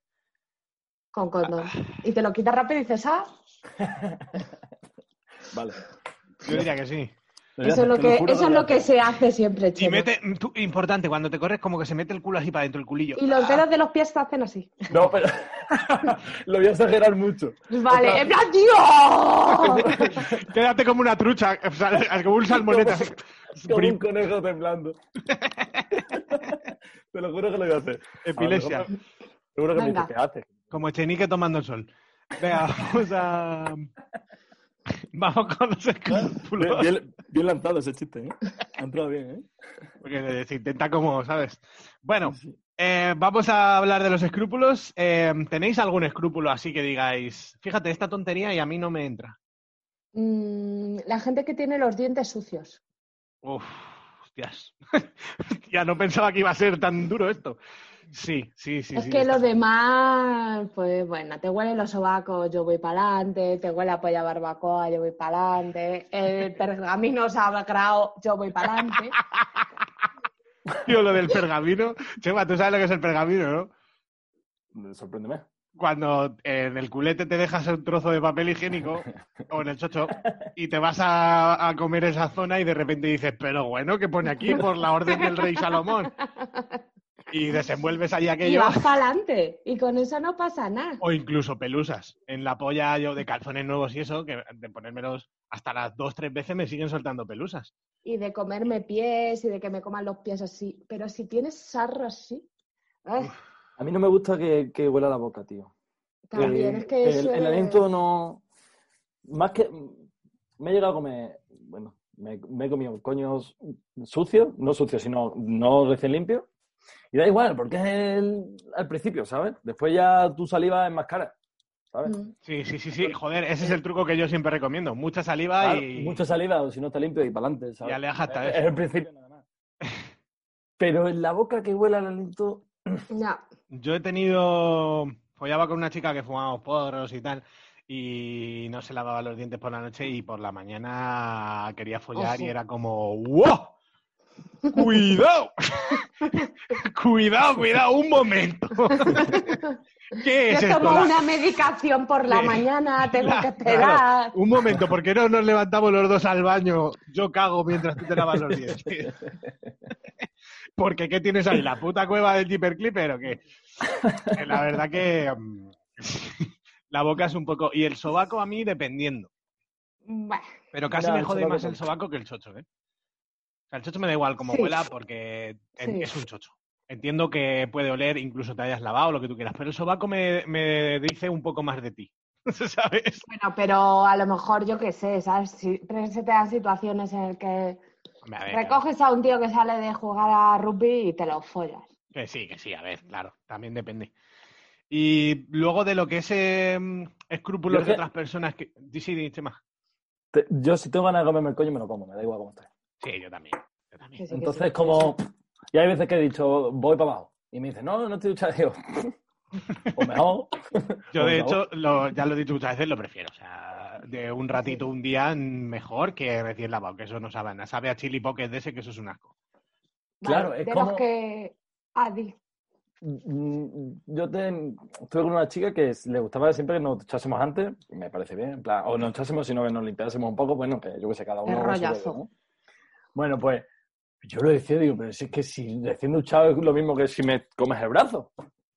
Con condón. Y te lo quitas rápido y dices, ah, Vale. Yo diría que sí. eso es lo que, juro eso es lo que se hace siempre, Y Chema. mete, tú- importante, cuando te corres, como que se mete el culo así para dentro, el culillo. Y los dedos de los pies te hacen así. No, pero. lo voy a exagerar mucho. Vale, en plan, ¡Dios! Quédate como una trucha, como un salmoneta. así. Como un conejo temblando. Te lo juro que lo voy a hacer. Epilepsia. Seguro que me dices, ¿qué haces? Como Echenique tomando el sol. Venga, vamos a. Vamos con los escrúpulos. bien- bien lanzado ese chiste, ¿eh? Ha entrado bien, ¿eh? Porque se intenta como, ¿sabes? Bueno, eh, vamos a hablar de los escrúpulos. Eh, ¿Tenéis algún escrúpulo así que digáis, fíjate, esta tontería y a mí no me entra? Mm, la gente que tiene los dientes sucios. Uf, hostias. ya no pensaba que iba a ser tan duro esto. Sí, sí, sí. es sí, que los demás, pues bueno, te huelen los sobacos, yo voy para adelante, te huele a polla barbacoa, yo voy para adelante, el pergamino sagrado, yo voy para adelante. Tío, lo del pergamino. Chema, tú sabes lo que es el pergamino, ¿no? Sorpréndeme. Cuando en el culete te dejas un trozo de papel higiénico o en el chocho y te vas a, a comer esa zona y de repente dices, pero bueno, ¿qué pone aquí por la orden del rey Salomón? Y desenvuelves ahí Y aquello. vas para adelante, y con eso no pasa nada. O incluso pelusas. En la polla yo de calzones nuevos y eso, que de ponérmelos hasta las dos, tres veces me siguen soltando pelusas. Y de comerme pies y de que me coman los pies así. Pero si tienes sarro así, ay, A mí no me gusta que, que huela la boca, tío. también Eh, es que el, eso el es- aliento no. Más que. Me he llegado a comer. Bueno, me, me he comido coños sucios, no sucios, sino no recién limpios. Y da igual, porque es el, al principio, ¿sabes? Después ya tu saliva es más cara, ¿sabes? Mm. Sí, sí, sí, sí. Joder, ese es el truco que yo siempre recomiendo. Mucha saliva Claro, y, Mucha saliva, o si no está limpio y para adelante, ¿sabes? y aléjate. Es, es el principio nada más. Pero en la boca que huela el aliento. No. Yo he tenido. Follaba con una chica que fumábamos porros y tal. Y no se lavaba los dientes por la noche y por la mañana quería follar y era como ¡Wow! ¡Cuidado! cuidado, cuidado, un momento. ¿Qué es Yo esto? tomo una medicación por la mañana, tengo la- que esperar. claro, un momento, ¿por qué no nos levantamos los dos al baño? Yo cago mientras tú te lavas los dientes. Porque ¿qué tienes ahí? ¿La puta cueva del Jeeper Clipper o qué? Que la verdad que mm, la boca es un poco... Y el sobaco a mí dependiendo. Bueno, Pero casi me jode sobaco más el sobaco que el chocho, ¿eh? O sea, el chocho me da igual como Sí. huela porque Sí. es un chocho. Entiendo que puede oler, incluso te hayas lavado, lo que tú quieras, pero el sobaco me, me dice un poco más de ti, ¿sabes? bueno, pero a lo mejor yo qué sé, ¿sabes? Si se te dan situaciones en las que ver, recoges a un tío que sale de jugar a rugby y te lo follas. Que sí, que sí, a ver, claro, también depende. Y luego de lo que es eh, escrúpulos Yo de que- otras personas que... Sí, sí, Chema. Te- yo, si tengo ganas de comerme el coño, me lo como, me da igual cómo esté. Sí, yo también. Yo también. Sí, que Entonces, sí. como. Y hay veces que he dicho, voy para abajo. Y me dicen, no, no estoy duchado. Digo, o mejor. Yo, Por de hecho, lo- ya lo he dicho muchas veces, lo prefiero. O sea, de un ratito, un día, mejor que recién lavado, que eso no sabe nada. Sabe a chili pocket de ese, que eso es un asco. Claro, Vale, es de como- los que... Ah, di. Mm, Yo te, estuve con una chica que le gustaba siempre que nos echásemos antes, me parece bien, en plan, o nos echásemos, sino que nos limpiásemos un poco, bueno, que yo que sé, cada uno. Rollazo. rollo, ¿no? Bueno, pues yo lo decía, digo, pero si es que si recién duchado es lo mismo que si me comes el brazo.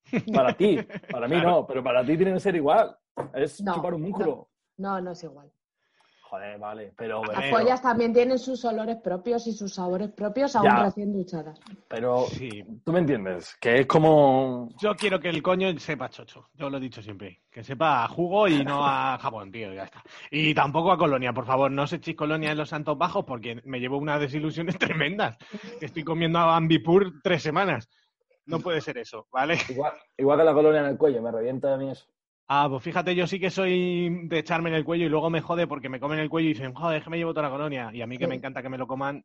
Para ti, para mí no, pero para ti tiene que ser igual. Es No, chupar un músculo. No, no es igual. Joder, vale, pero. Las pollas también tienen sus olores propios y sus sabores propios aún Ya. recién duchadas. Pero Sí. tú me entiendes, que es como. Yo quiero que el coño sepa chocho. Yo lo he dicho siempre. Que sepa a jugo y no a jabón, tío. Ya está. Y tampoco a colonia, por favor. No os echéis colonia en los Santos Bajos porque me llevo unas desilusiones tremendas. Que estoy comiendo a Ambipur tres semanas. No puede ser eso, ¿vale? Igual, igual que la colonia en el cuello, me revienta a mí eso. Ah, pues fíjate, yo sí que soy de echarme en el cuello y luego me jode porque me comen el cuello y dicen, joder, es que me llevo toda la colonia. Y a mí que me encanta que me lo coman.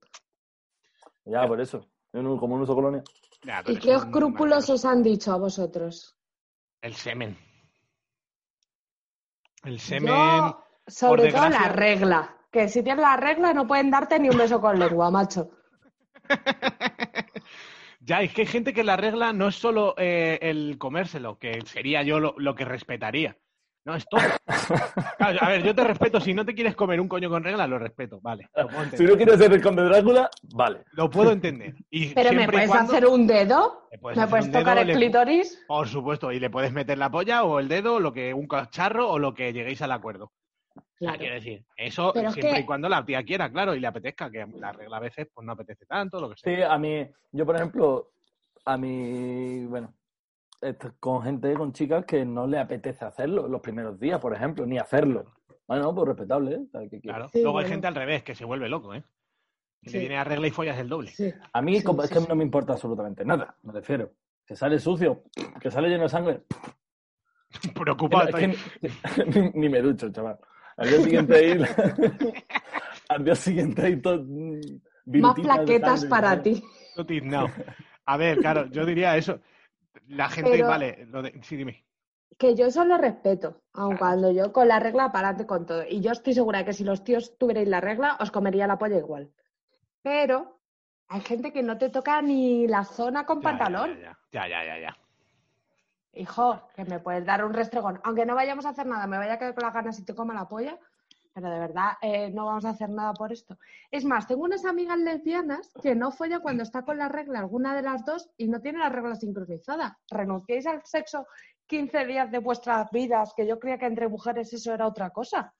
Ya, por eso. Yo no- como no uso colonia. ya, ¿Y qué un escrúpulos os han dicho a vosotros? El semen. El semen. Yo, sobre todo la regla. Que si tienes la regla no pueden darte ni un beso con lengua, macho. Ya, es que hay gente que la regla no es solo eh, el comérselo, que sería yo lo, lo que respetaría. No, es todo. Claro, a ver, yo te respeto. Si no te quieres comer un coño con regla, lo respeto. Vale, lo puedo Si no quieres ser el conde Drácula, vale. Lo puedo entender. Y Pero me puedes cuando- hacer un dedo, puedes me hacer puedes dedo, tocar el le- clítoris. Por supuesto, y le puedes meter la polla o el dedo, lo que un cacharro o lo que lleguéis al acuerdo. O sea, Claro. quiero decir, eso Pero es siempre que- y cuando la tía quiera, claro, y le apetezca, que la regla a veces pues no apetece tanto, lo que sea. Sí, a mí, yo por ejemplo, a mí, bueno, con gente, con chicas que no le apetece hacerlo los primeros días, por ejemplo, ni hacerlo. Bueno, pues respetable, ¿eh? Que- que- Claro. Sí, Luego hay gente al revés, que se vuelve loco, ¿eh? Y Sí. le viene a regla y follas el doble. Sí. A mí Sí, como- es que sí. no me importa absolutamente nada, me refiero. Que sale sucio, que sale lleno de sangre. Preocupado Es que ni me ducho, chaval. Al día siguiente ahí, al día siguiente ahí todo, Más plaquetas para ti. No. A ver, claro, yo diría eso. La gente, Pero- vale, lo de... sí, dime. Que yo eso lo respeto, aun Claro. cuando yo con la regla para adelante con todo. Y yo estoy segura que si los tíos tuvierais la regla, os comería la polla igual. Pero hay gente que no te toca ni la zona con Ya, ya, pantalón. Ya, ya, ya, ya, ya. Hijo, que me puedes dar un restregón. Aunque no vayamos a hacer nada, me vaya a quedar con las ganas y te coma la polla. Pero de verdad, eh, no vamos a hacer nada por esto. Es más, tengo unas amigas lesbianas que no follan cuando está con la regla alguna de las dos y no tiene la regla sincronizada. ¿Renunciáis al sexo 15 días de vuestras vidas? Que yo creía que entre mujeres eso era otra cosa.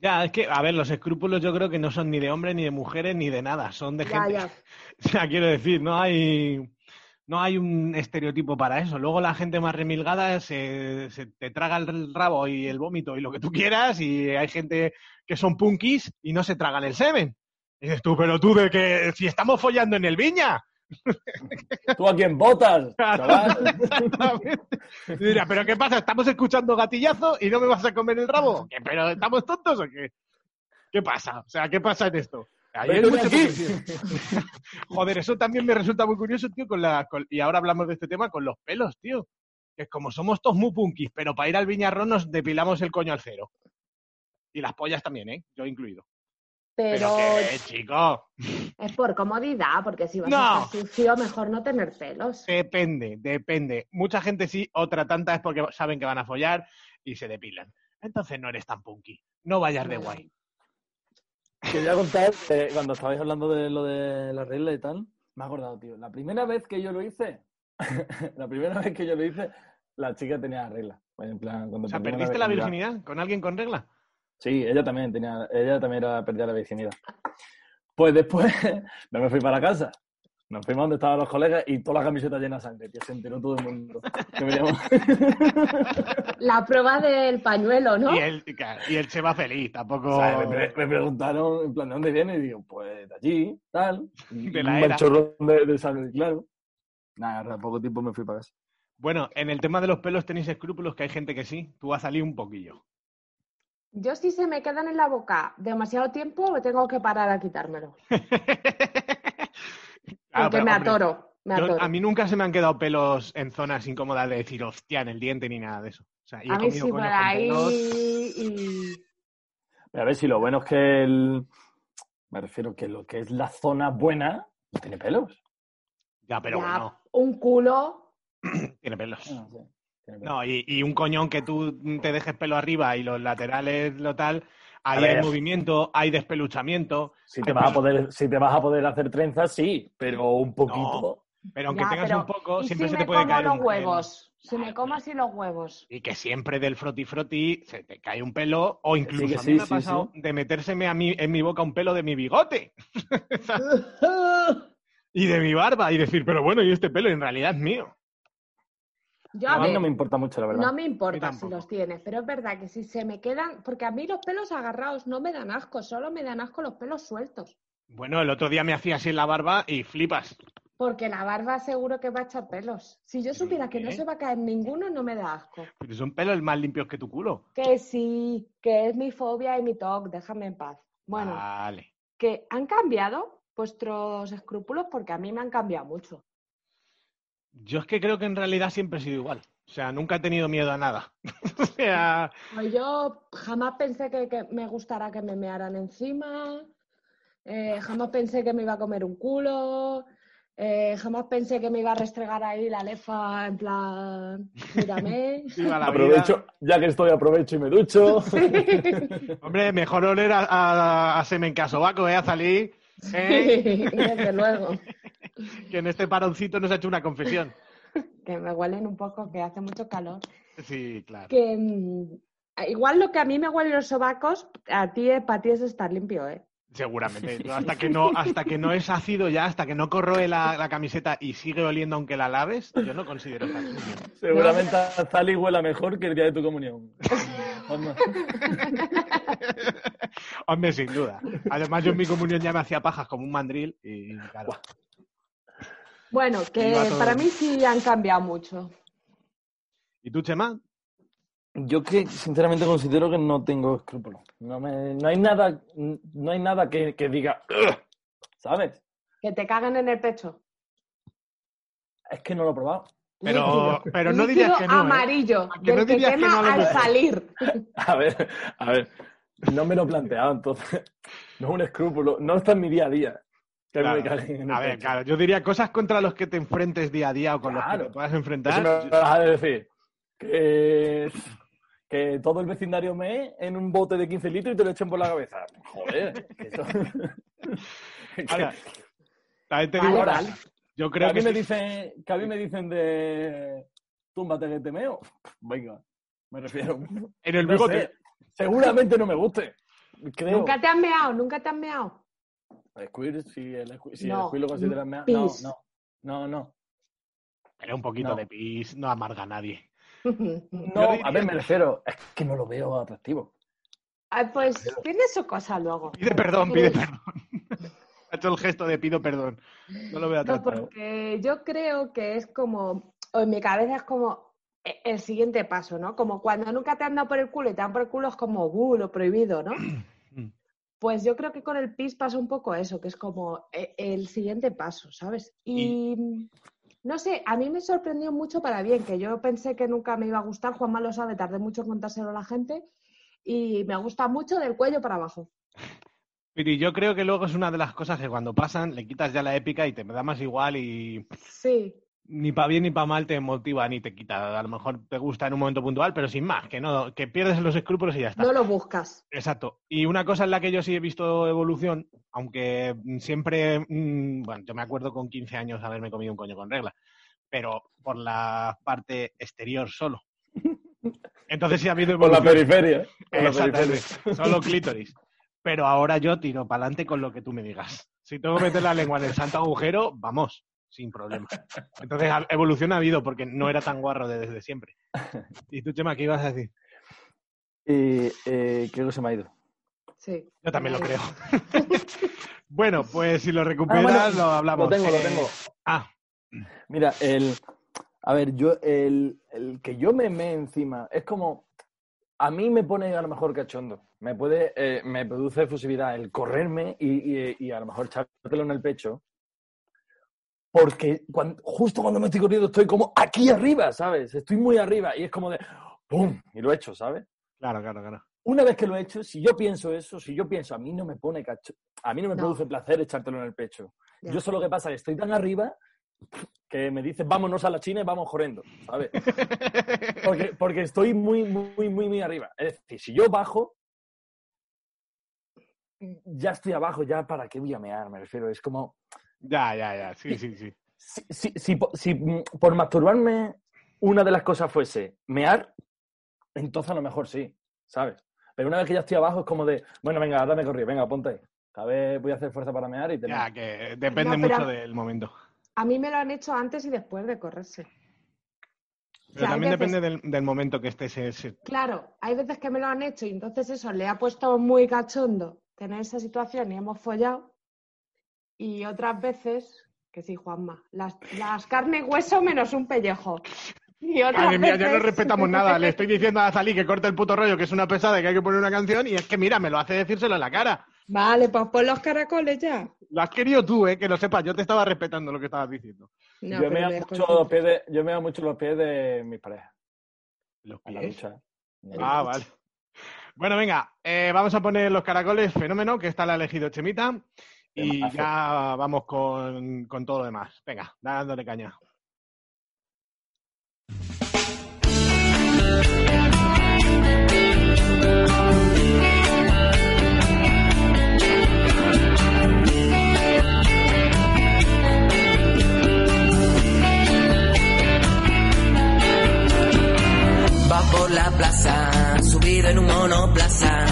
Ya, es que, a ver, los escrúpulos yo creo que no son ni de hombres, ni de mujeres, ni de nada. Son de Ya, gente. ya. O sea, quiero decir, no hay, no hay un estereotipo para eso. Luego la gente más remilgada se, se te traga el rabo y el vómito y lo que tú quieras, y hay gente que son punkis y no se tragan el semen. Y dices tú, pero tú de que si estamos follando en el viña. ¿Tú a quién votas? dirá, pero ¿qué pasa? ¿Estamos escuchando gatillazo y no me vas a comer el rabo? ¿Qué, ¿Pero estamos tontos o qué? ¿Qué pasa? O sea, ¿qué pasa en esto? Aquí. Joder, eso también me resulta muy curioso, tío, con la, con- y ahora hablamos de este tema con los pelos, tío. Que es como somos todos muy punkis, pero para ir al viñarrón nos depilamos el coño al cero. Y las pollas también, ¿eh? Yo incluido. Pero que, chico, es por comodidad, porque si vas No. a estar sucio, mejor no tener pelos. depende, depende. Mucha gente sí, otra tanta es porque saben que van a follar y se depilan. Entonces no eres tan punky. No vayas de guay. Quería contar, que cuando estabais hablando de lo de la regla y tal, me he acordado, tío. La primera vez que yo lo hice, la primera vez que yo lo hice, la chica tenía la regla. En plan, cuando O sea, ¿perdiste la virginidad con alguien con regla? Sí, ella también tenía, ella también era perdida la virginidad. Pues después no me fui para casa. Nos fuimos donde estaban los colegas y toda la camiseta llena de sangre. Tío, se enteró todo el mundo. Que me llamó. La prueba del pañuelo, ¿no? Y, él, y él se va feliz, tampoco... O sea, me, pre- me preguntaron, en plan, ¿de dónde viene? Y digo, pues de allí, tal. Y De la un era. manchorrón de, de sangre, claro. Nada, a poco tiempo me fui para casa. Bueno, en el tema de los pelos tenéis escrúpulos, que hay gente que sí. Tú has salido un poquillo. Yo si se me quedan en la boca demasiado tiempo, me tengo que parar a quitármelo. Claro, porque pero, me hombre, atoro. Yo- a mí nunca se me han quedado pelos en zonas incómodas de decir, hostia, en el diente ni nada de eso. O sea, y he A mí sí, por ahí. Y... A ver si lo bueno es que el. Me refiero que lo que es la zona buena tiene pelos. Ya, pero ya, bueno, un culo. tiene pelos. Ah, sí, tiene pelos. No, y, y un coñón que tú te dejes pelo arriba y los laterales lo tal, ahí hay movimiento, hay despeluchamiento. Si te, hay vas a poder, si te vas a poder hacer trenzas, sí, pero un poquito. Pero aunque Ya, tengas pero un poco, ¿y siempre si se te puede caer los un pelo. huevos? Si me como así los huevos. Y que siempre del froti froti se te cae un pelo, o incluso a mí sí, me ha sí, pasado de metérseme a mí, en mi boca un pelo de mi bigote y de mi barba y decir, pero bueno, y este pelo en realidad es mío. Yo A a mí ver, no me importa mucho, la verdad. no me importa si los tienes, pero es verdad que si se me quedan, porque a mí los pelos agarrados no me dan asco, solo me dan asco los pelos sueltos. Bueno, el otro día me hacía así en la barba y flipas. Porque la barba seguro que va a echar pelos. Si yo supiera que no ¿Qué? se va a caer ninguno, no me da asco. Pero son pelos más limpios que tu culo. Que sí, que es mi fobia y mi TOC, déjame en paz. Bueno, Vale. que han cambiado vuestros escrúpulos porque a mí me han cambiado mucho. Yo es que creo que en realidad siempre he sido igual. O sea, nunca he tenido miedo a nada. o sea, Pues yo jamás pensé que, que me gustara que me mearan encima, eh, jamás pensé que me iba a comer un culo, eh, jamás pensé que me iba a restregar ahí la lefa en plan, mírame. Aprovecho, ya que estoy, aprovecho y me ducho. Hombre, mejor oler a, a, a semen que a sobaco, ¿eh? A salir. ¿eh? Desde luego. Que en este paroncito nos ha hecho una confesión. Que me huelen un poco, que hace mucho calor. Sí, claro. Que mm, igual lo que a mí me huelen los sobacos, a ti, eh, para ti es estar limpio, ¿eh? Seguramente. Hasta que no, hasta que no es ácido ya, hasta que no corroe la, la camiseta y sigue oliendo aunque la laves, yo no considero estar limpio. Seguramente a Zali huela mejor que el día de tu comunión. Hombre, sin duda. Además, yo en mi comunión ya me hacía pajas como un mandril y claro. Bueno, que para mí sí han cambiado mucho. ¿Y tú, Chema? Yo que sinceramente considero que no tengo escrúpulos. No, me- no hay nada, no hay nada que, que diga, ¿sabes? Que te cagan en el pecho. Es que no lo he probado. Pero, Líquido. pero no dirías que no. ¿eh? amarillo, ¿A que no del que quema no al salir. A ver, a ver, no me lo he planteado, entonces no es un escrúpulo, no está en mi día a día. Que Claro. A ver, claro, yo diría cosas contra los que te enfrentes día a día o con los que te puedas Eso enfrentar. me vas a decir que, que todo el vecindario me en un bote de 15 litros y te lo echen por la cabeza. Joder, eso... Ahora, también te digo, yo que creo a que mí me sí. dicen, que a mí me dicen de túmbate que te meo. Venga, me refiero. en el no bigote. sé, seguramente no me guste. Creo. Nunca te han meado, nunca te han meado. Squirt, si el, si No, el squirt lo consideras mea- No, no, no, no. Pero un poquito No. de pis no amarga a nadie. No, a ver, me refiero, es que no lo veo atractivo. Ay, pues tiene su cosa luego. Pide perdón, pide perdón. ha hecho el gesto de pido perdón. No lo veo No, atractivo. porque yo creo que es como, o en mi cabeza es como e- el siguiente paso, ¿no? Como cuando nunca te han dado por el culo y te dan por el culo es como, uh, lo prohibido, ¿no? Pues yo creo que con el pis pasa un poco eso, que es como e- el siguiente paso, ¿sabes? Y, no sé, a mí me sorprendió mucho para bien, que yo pensé que nunca me iba a gustar, Juanma lo sabe, tardé mucho en contárselo a la gente, y me gusta mucho del cuello para abajo. Pero yo creo que luego es una de las cosas que cuando pasan le quitas ya la épica y te da más igual y Sí, ni para bien ni para mal te motiva ni te quita. A lo mejor te gusta en un momento puntual, pero sin más, que no, que pierdes los escrúpulos y ya está. no lo buscas. Exacto. Y una cosa en la que yo sí he visto evolución, aunque siempre, mm, bueno, yo me acuerdo con 15 años haberme comido un coño con regla, pero por la parte exterior solo. Entonces sí ha habido Por la evolución. periferia. Por la Exactamente. periferia. Solo clítoris. Pero ahora yo tiro para adelante con lo que tú me digas. Si tengo que meter la lengua en el santo agujero, vamos, sin problema. Entonces, ha- evolución ha habido porque no era tan guarro de- desde siempre. ¿Y tú, Chema, qué ibas a decir? Y, eh, creo que se me ha ido. Sí. Yo también lo creo. bueno, pues si lo recuperas, Ah, bueno, lo hablamos. Lo tengo, lo Eh, tengo. Ah, Mira, el. A ver, yo, el, el que yo me me encima es como. A mí me pone a lo mejor cachondo. Me puede, eh, me produce efusividad el correrme y, y- y a lo mejor echártelo en el pecho. Porque justo cuando me estoy corriendo estoy como aquí arriba, ¿sabes? Estoy muy arriba y es como de ¡pum! Y lo he hecho, ¿sabes? claro, claro, claro. Una vez que lo he hecho, si yo pienso eso, si yo pienso, a mí no me pone cacho, a mí no me No. produce placer echártelo en el pecho. Ya. Yo solo que pasa es que estoy tan arriba que me dice vámonos a la China y vamos corriendo, ¿sabes? Porque, porque estoy muy, muy, muy, muy arriba. Es decir, si yo bajo, ya estoy abajo, ya para qué voy a mear, me refiero. Es como, Ya, ya, ya. Sí, sí, sí. si, si- si mm, por masturbarme una de las cosas fuese mear, entonces a lo mejor sí, ¿sabes? Pero una vez que ya estoy abajo es como de, bueno, venga, dame corrido, venga, ponte ahí. Cada vez voy a hacer fuerza para mear y te Ya, que depende No, pero- mucho del momento. A mí me lo han hecho antes y después de correrse. Pero sea, también veces- depende del, del momento que estés. ese- Claro, hay veces que me lo han hecho y entonces eso le ha puesto muy cachondo tener esa situación y hemos follado. Y otras veces Que sí, Juanma. Las, las carnes hueso menos un pellejo. Y otras Madre mía, ya no veces- respetamos nada. Le estoy diciendo a Azalí que corte el puto rollo, que es una pesada y que hay que poner una canción, y es que mira, me lo hace decírselo en la cara. Vale, pues pon los caracoles ya. Lo has querido tú, ¿eh? Que lo sepas. Yo te estaba respetando lo que estabas diciendo. No, yo, me me mucho los pies de, yo me mucho los pies de mis parejas. ¿Los En la pies? ducha. Ah, vale. Bueno, venga, eh, vamos a poner los caracoles, fenómeno, que está la elegido Chemita. Y Temazo. ya vamos con, con todo lo demás. Venga, dándole caña. Va por la plaza, subido en un monoplaza,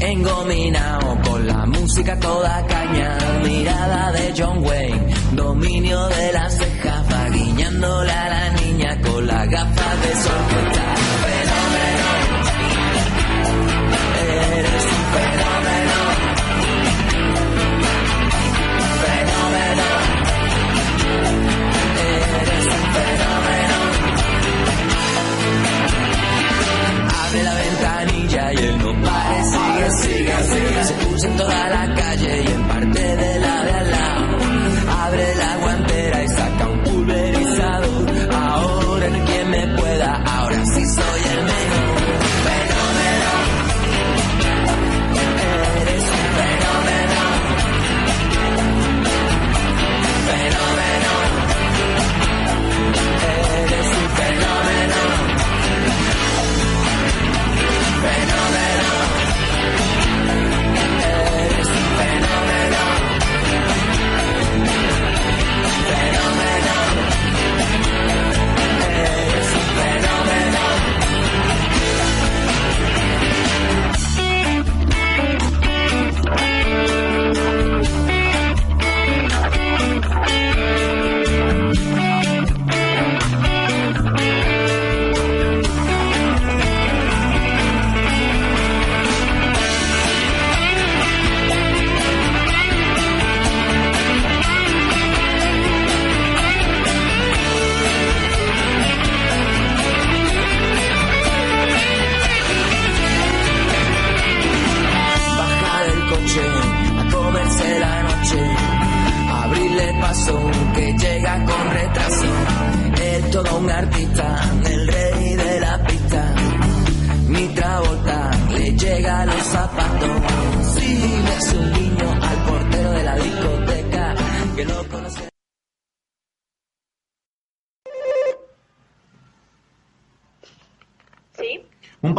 engominado por la música toda caña, mirada de John Wayne, dominio de las cejas, va guiñándole a la niña con las gafas de sol pare, sigue, sigue, sigue. Se puso en toda la calle y en parte de la de al lado. Abre la guantera y saca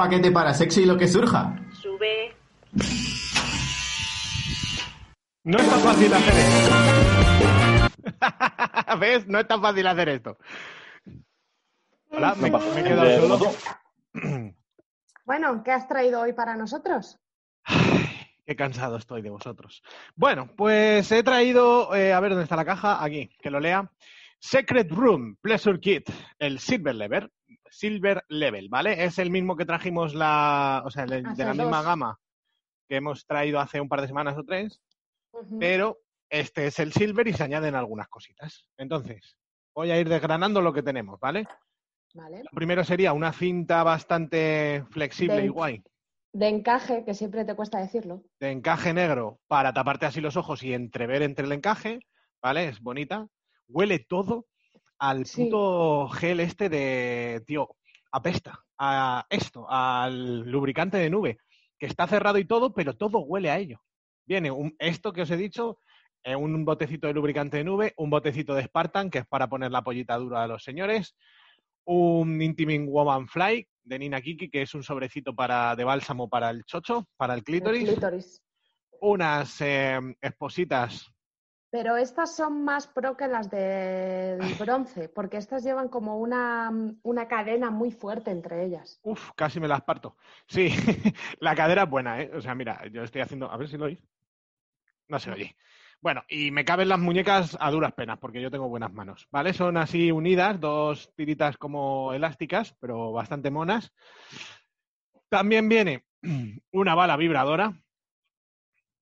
paquete para sexo y lo que surja. sube. No es tan fácil hacer esto. ¿Ves? No es tan fácil hacer esto. Hola, me, me he quedado De- solo. Bueno, ¿qué has traído hoy para nosotros? Qué cansado estoy de vosotros. Bueno, pues he traído, eh, a ver dónde está la caja, aquí, que lo lea. Secret Room Pleasure Kit, el Silver Level, Silver Level, ¿vale? Es el mismo que trajimos la, o sea, de la misma gama que hemos traído hace un par de semanas o tres, pero este es el Silver y se añaden algunas cositas. Entonces, voy a ir desgranando lo que tenemos, ¿vale? Vale. Lo primero sería una cinta bastante flexible y guay, De encaje, que siempre te cuesta decirlo. de encaje negro para taparte así los ojos y entrever entre el encaje, ¿vale? Es bonita. Huele todo al Sí. puto gel este de, tío, apesta a esto, al lubricante de nube, que está cerrado y todo, pero todo huele a ello. Viene un, esto que os he dicho, eh, un botecito de lubricante de nube, un botecito de Spartan, que es para poner la pollita dura a los señores, un Intiming Woman Fly de Nina Kiki, que es un sobrecito para, de bálsamo para el chocho, para el clítoris, El clítoris. unas eh, espositas. Pero estas son más pro que las del bronce, porque estas llevan como una, una cadena muy fuerte entre ellas. Uf, casi me las parto. Sí, la cadera es buena, ¿eh? O sea, mira, yo estoy haciendo. A ver si lo oís. No se oye. Bueno, y me caben las muñecas a duras penas, porque yo tengo buenas manos, ¿vale? Son así unidas, dos tiritas como elásticas, pero bastante monas. También viene una bala vibradora,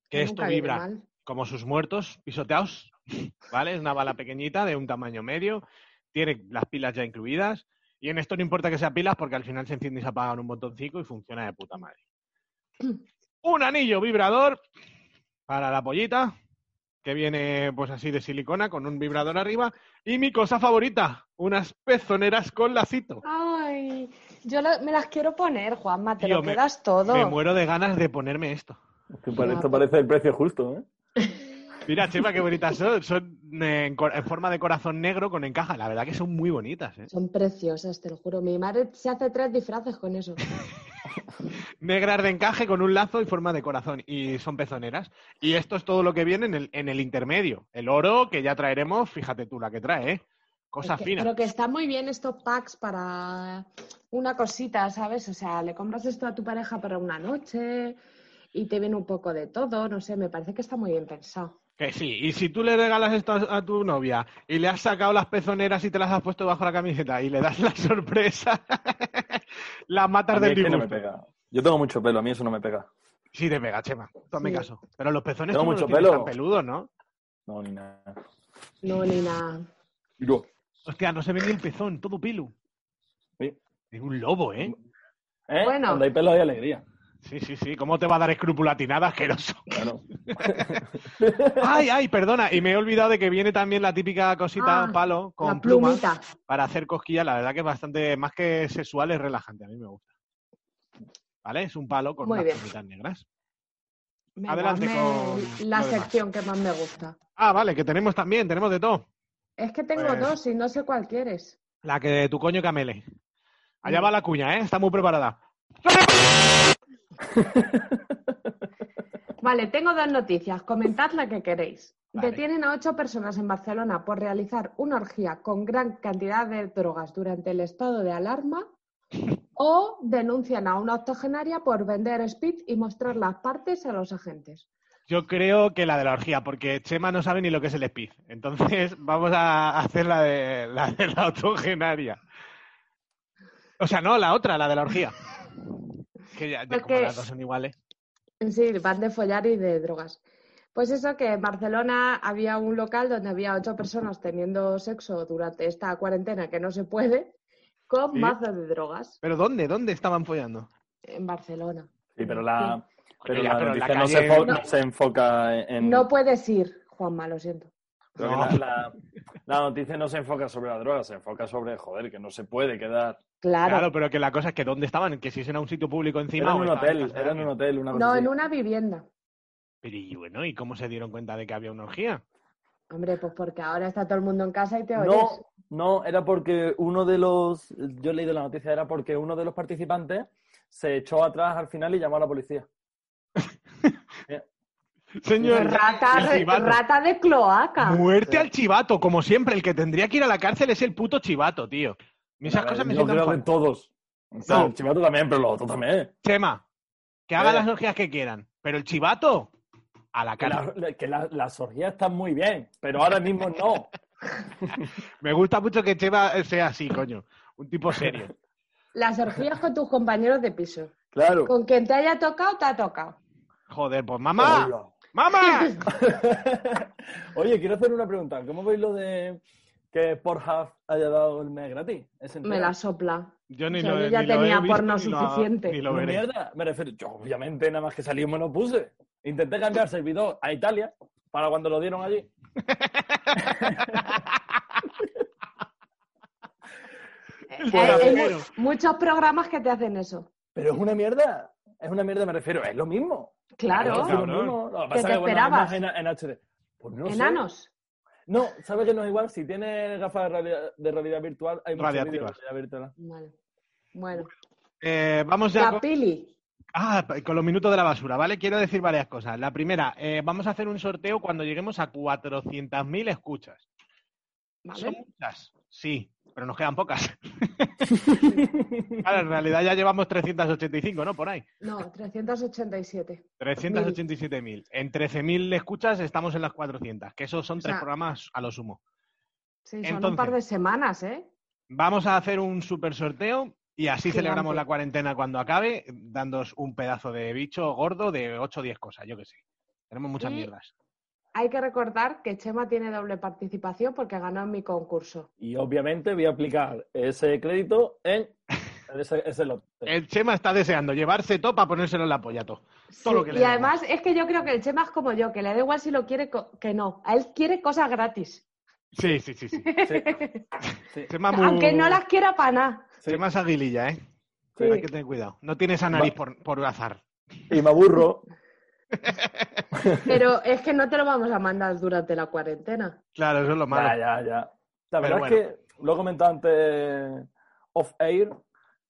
que esto vibra. Como sus muertos pisoteados, ¿vale? Es una bala pequeñita de un tamaño medio, tiene las pilas ya incluidas y en esto no importa que sea pilas porque al final se enciende y se apaga en un botoncito y funciona de puta madre. Un anillo vibrador para la pollita que viene pues así de silicona con un vibrador arriba y mi cosa favorita, unas pezoneras con lacito. Ay, yo lo- me las quiero poner, Juanma, te Tío, lo me- quedas todo. Me muero de ganas de ponerme esto. Esto parece el precio justo, ¿eh? Mira, Chema, qué bonitas son. Son eh, en, forma de corazón negro con encaja. La verdad que son muy bonitas. ¿eh? Son preciosas, te lo juro. Mi madre se hace tres disfraces con eso. Negras de encaje con un lazo y forma de corazón. Y son pezoneras. Y esto es todo lo que viene en el, en el intermedio. El oro que ya traeremos, fíjate tú la que trae, ¿eh? Cosa Es que- fina. Pero que están muy bien estos packs para una cosita, ¿sabes? O sea, le compras esto a tu pareja para una noche y te viene un poco de todo, no sé, me parece que está muy bien pensado. Que sí. Y si tú le regalas esto a, a tu novia y le has sacado las pezoneras y te las has puesto bajo la camiseta y le das la sorpresa, la A matas mí del es que no me disgusto. pega. Yo tengo mucho pelo, a mí eso no me pega. Sí te pega, Chema. Tome Sí. caso. Pero los pezones Tengo tú no los mucho pelo. tan peludos, ¿no? No, ni nada. No, ni nada. Hostia, no se ve ni el pezón, todo pelo. Sí. Es un lobo, ¿eh? ¿Eh? Bueno. Donde hay pelo hay alegría. Sí, sí, sí. ¿Cómo te va a dar escrupulatinada asqueroso? Claro. Ay, ay, perdona. Y me he olvidado de que viene también la típica cosita Ah, palo con La plumas plumita. para hacer cosquillas. La verdad que es bastante, más que sexual, es relajante. A mí me gusta. ¿Vale? Es un palo con Muy unas plumitas negras. Venga, Adelante con la demás. sección que más me gusta. Ah, vale, que tenemos también, tenemos de todo. Es que tengo Pues- dos y no sé cuál quieres. La que tu coño camele. Allá va la cuña, ¿eh? Está muy preparada. Vale, tengo dos noticias. Comentad la que queréis. Vale. Detienen a ocho personas en Barcelona por realizar una orgía con gran cantidad de drogas durante el estado de alarma o denuncian a una octogenaria por vender speed y mostrar las partes a los agentes. Yo creo que la de la orgía, porque Chema no sabe ni lo que es el speed. Entonces vamos a hacer la de la, de la autogenaria. O sea, no, la otra, la de la orgía. Que ya, Pues como que- las dos son iguales. Sí, van de follar y de drogas. Pues eso, que en Barcelona había un local donde había ocho personas teniendo sexo durante esta cuarentena que no se puede, con Sí. mazos de drogas ¿Pero dónde? ¿Dónde estaban follando? en Barcelona. Sí, pero la, pero ya, la pero en la noticia no, se no se enfoca en... No puedes ir, Juanma, lo siento. Creo que No. la, la- la noticia no se enfoca sobre la droga, se enfoca sobre, joder, que no se puede quedar. Claro. Claro, pero que la cosa es que ¿dónde estaban? Que si era un sitio público encima. Era en un hotel, era en un hotel, una No, en una vivienda. Pero y bueno, ¿y cómo se dieron cuenta de que había una orgía? Hombre, pues porque ahora está todo el mundo en casa y te oyes. No, no, era porque uno de los, yo he leído la noticia, era porque uno de los participantes se echó atrás al final y llamó a la policía. Señor, Rata, chivato. rata de cloaca. Muerte al chivato, como siempre. El que tendría que ir a la cárcel es el puto chivato, tío. Y esas cosas me sientan fatal. todos. O sea, No. el chivato también, pero los otros también. Chema, que hagan Eh. las orgías que quieran. Pero el chivato, a la la- que la- las orgías están muy bien, pero ahora mismo no. Me gusta mucho que Chema sea así, coño. Un tipo serio. Las orgías con tus compañeros de piso. Claro. Con quien te haya tocado, te ha tocado. Joder, pues mamá. Hola. ¡Mamá! Oye, quiero hacer una pregunta. ¿Cómo veis lo de que Pornhub haya dado el mes gratis? ¿Es Me la sopla. Yo ni O sea, lo, yo ya ni lo he tenía visto, porno ni lo- suficiente. ni lo ¿Una veré. mierda? Me refiero, yo obviamente nada más que salí me lo puse. Intenté cambiar servidor a Italia para cuando lo dieron allí. Eh, hay pero- mu- muchos programas que te hacen eso. Pero es una mierda. Es una mierda, me refiero. Es lo mismo. Claro. Cabrón. mismo. Lo que ¿Qué te esperabas? en, en HD. Pues no sé. Enanos. No, ¿sabes que no es igual? Si tienes gafas de realidad, de realidad virtual, hay muchos vídeos de realidad virtual. Vale. Bueno. Eh, vamos ya La con, pili. ah, con los minutos de la basura, ¿vale? Quiero decir varias cosas. La primera, eh, vamos a hacer un sorteo cuando lleguemos a 400.000 escuchas. ¿Son Vale. muchas? Sí, pero nos quedan pocas. Claro, en realidad ya llevamos 385, ¿no? Por ahí. No, 387. 387.000. En 13.000 escuchas estamos en las 400, que esos son O tres sea, programas a lo sumo. Sí, son Entonces- un par de semanas, ¿eh? Vamos a hacer un super sorteo y así Gigante. celebramos la cuarentena cuando acabe, dándos un pedazo de bicho gordo de 8 o 10 cosas, yo que sé. Tenemos muchas Y- mierdas. Hay que recordar que Chema tiene doble participación porque ganó en mi concurso. Y obviamente voy a aplicar ese crédito en ese, ese lote. El Chema está deseando llevarse todo para ponérselo en la polla todo. Sí, Todo lo que le y además es que yo creo que el Chema es como yo, que le da igual si lo quiere que no. A él quiere cosas gratis. Sí, sí, sí, sí. Sí, Chema muy... Aunque no las quiera para nada. sí. Chema es aguililla, ¿eh? Sí. Hay que tener cuidado. No tiene esa nariz por, por azar. Y me aburro. Pero es que no te lo vamos a mandar durante la cuarentena. Claro, eso es lo malo. Ya, ya, ya. La verdad bueno. es que lo he comentado antes off air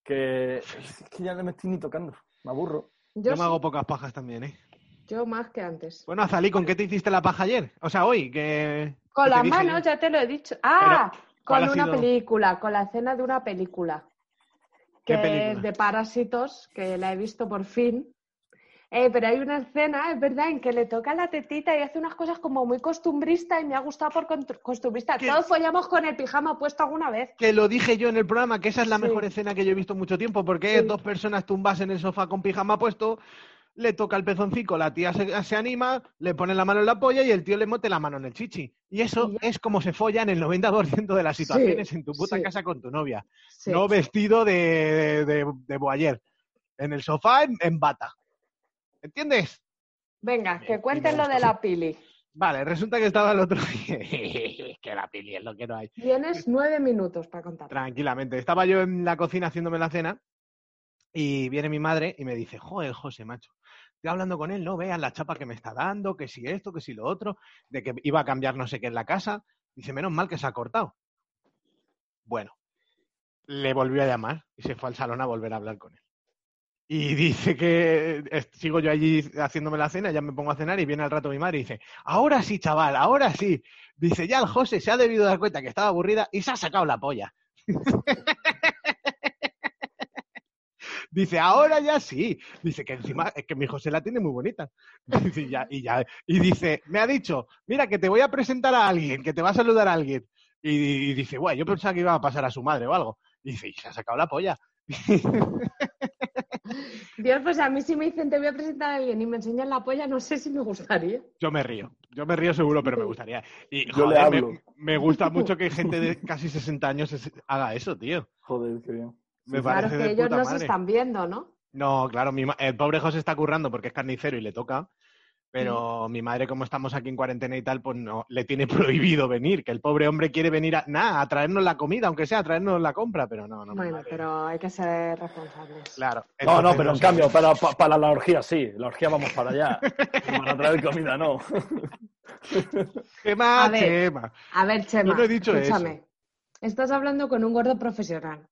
que es que ya no me estoy ni tocando. Me aburro. Yo, Yo me sí, hago pocas pajas también, ¿eh? yo más que antes. Bueno, Azalí, ¿con qué te hiciste la paja ayer? O sea, hoy, que... Con las manos, yo. ya te lo he dicho. Ah, ¿cuál con una sido? película, con la escena de una película. ¿Qué Que película? es de parásitos, que la he visto por fin. Eh, pero hay una escena, es verdad, en que le toca la tetita y hace unas cosas como muy costumbrista y me ha gustado por costumbrista. ¿Qué? Todos follamos con el pijama puesto alguna vez. Que lo dije yo en el programa, que esa es la Sí. mejor escena que yo he visto en mucho tiempo, porque Sí. dos personas tumbas en el sofá con pijama puesto, le toca el pezoncico, la tía se, se anima, le pone la mano en la polla y el tío le mete la mano en el chichi. Y eso es como se follan el 90% de las situaciones en tu puta sí. casa con tu novia. Sí. No vestido de, de, de boayer. En el sofá, en, en bata. ¿Entiendes? Venga, Bien, que cuenten lo de la pili. Vale, resulta que estaba el otro día. que la pili es lo que no hay. Tienes nueve minutos para contar. Tranquilamente. Estaba yo en la cocina haciéndome la cena y viene mi madre y me dice, joder, José, macho. Estoy hablando con él, no veas la chapa que me está dando, que si esto, que si lo otro, de que iba a cambiar no sé qué en la casa. Dice, menos mal que se ha cortado. Bueno, le volvió a llamar y se fue al salón a volver a hablar con él. Y dice que sigo yo allí haciéndome la cena, ya me pongo a cenar y viene al rato mi madre y dice, ahora sí, chaval, ahora sí. Dice, ya el José se ha debido dar cuenta que estaba aburrida y se ha sacado la polla. Dice, ahora ya sí. Dice que encima es que mi José la tiene muy bonita. Y ya, y ya. Y dice, me ha dicho, mira que te voy a presentar a alguien, que te va a saludar a alguien. Y, y dice, bueno, yo pensaba que iba a pasar a su madre o algo. Y dice, y se ha sacado la polla. Dios, pues a mí si me dicen te voy a presentar a alguien y me enseñan la polla, no sé si me gustaría. Yo me río. Yo me río seguro, pero me gustaría. Y Yo le joder, me- hablo. Me, gusta mucho que gente de casi 60 años haga eso, tío. Joder, qué bien. Me Claro, parece que de ellos puta no se están viendo, ¿no? No, claro, mi ma- el pobre José está currando porque es carnicero y le toca. Pero mi madre, como estamos aquí en cuarentena y tal, pues no, le tiene prohibido venir. Que el pobre hombre quiere venir a, nada, a traernos la comida, aunque sea a traernos la compra, pero no, no. Bueno, madre- pero hay que ser responsables. Claro. No, no, pero en cambio, para, pa- para la orgía sí. La orgía vamos para allá. Para traer comida no. Chema, A ver. Chema. A ver, Chema, Yo no he dicho escúchame. Estás hablando con un gordo profesional.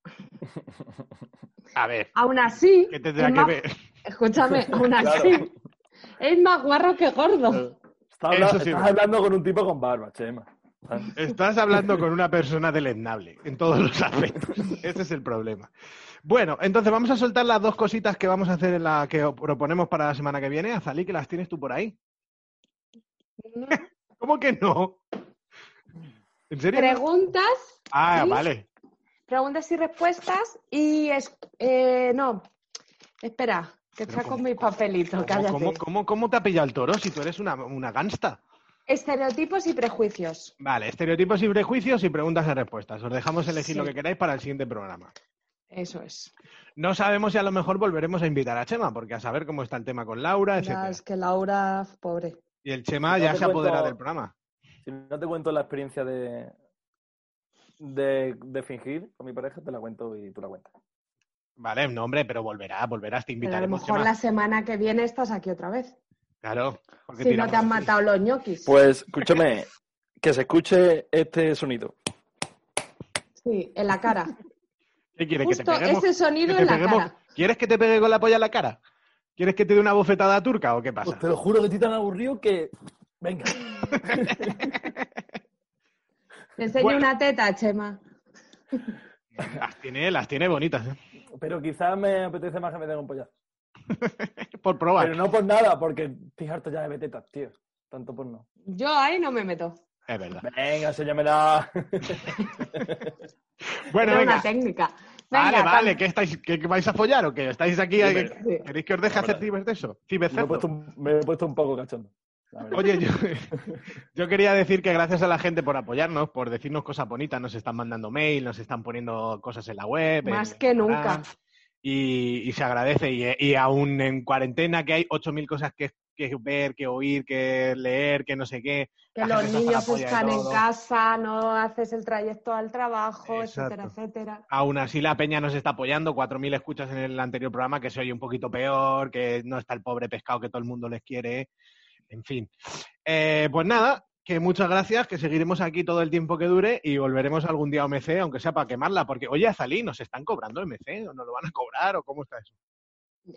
A ver, Aún así, ¿qué tendrá que más- ver? escúchame, aún Claro. Es más guarro que gordo. Eso sí, estás bueno. hablando con un tipo con barba, Chema. Estás hablando con una persona deleznable en todos los aspectos. Ese es el problema. Bueno, entonces vamos a soltar las dos cositas que vamos a hacer en la que proponemos para la semana que viene. Azalí, que las tienes tú por ahí. ¿Cómo que no? ¿En serio? Preguntas, Ah, ¿sí? vale. preguntas y respuestas y es, eh, no, espera, que saco ¿cómo- mi papelito, ¿Cómo, cállate. cómo, cómo- cómo te ha pillado el toro si tú eres una, una gangsta? Estereotipos y prejuicios. Vale, estereotipos y prejuicios y preguntas y respuestas. Os dejamos elegir Sí. lo que queráis para el siguiente programa. Eso es. No sabemos si a lo mejor volveremos a invitar a Chema, porque a saber cómo está el tema con Laura, Ya, etcétera. es que Laura, pobre. Y el Chema No ya se apodera del programa. Si no te cuento la experiencia de, de, de fingir con mi pareja, te la cuento y tú la cuentas. Vale, no, hombre, pero volverá, volverás, te Pero a lo invitaremos. mejor la semana que viene estás aquí otra vez. Claro. porque Si no te han así. matado los ñoquis. Pues escúchame, que se escuche este sonido. Sí, en la cara. ¿Qué quieres? ¿Que te Justo peguemos? ese sonido ¿Que en la cara. ¿Quieres que te pegue con la polla en la cara? ¿Quieres que te dé una bofetada turca o qué pasa? Pues te lo juro que estoy tan aburrido que. Venga. Te enseño Bueno. una teta, Chema. Las tiene, las tiene bonitas, ¿eh? Pero quizás me apetece más que me den un pollazo. Por probar. Pero no por nada, porque estoy harto ya de betetas, tío. Tanto por no. Yo ahí no me meto. Es verdad. Venga, enséñamela. Bueno, Era venga. una técnica. Vale, Venga, vale, ¿qué estáis, qué, vais a follar o qué? ¿Estáis aquí? Sí. ¿Queréis que os deje hacer ciber de eso? me, he Cibercerdo. puesto un, me he puesto un poco cachondo. Oye, yo, yo quería decir que gracias a la gente por apoyarnos, por decirnos cosas bonitas, nos están mandando mail, nos están poniendo cosas en la web. en Más que nunca. Y, y se agradece. Y, y aún en cuarentena que hay 8.000 cosas que, que ver, que oír, que leer, que no sé qué. Que la los niños están en casa, no haces el trayecto al trabajo, etcétera, Exacto. etcétera. Aún así la peña nos está apoyando, 4.000 escuchas en el anterior programa, que se oye un poquito peor, que no está el pobre pescado que todo el mundo les quiere, en fin. Eh, pues nada, que muchas gracias, que seguiremos aquí todo el tiempo que dure y volveremos algún día a OMC, aunque sea para quemarla, porque oye, Azalí, ¿nos están cobrando MC o nos lo van a cobrar o cómo está eso?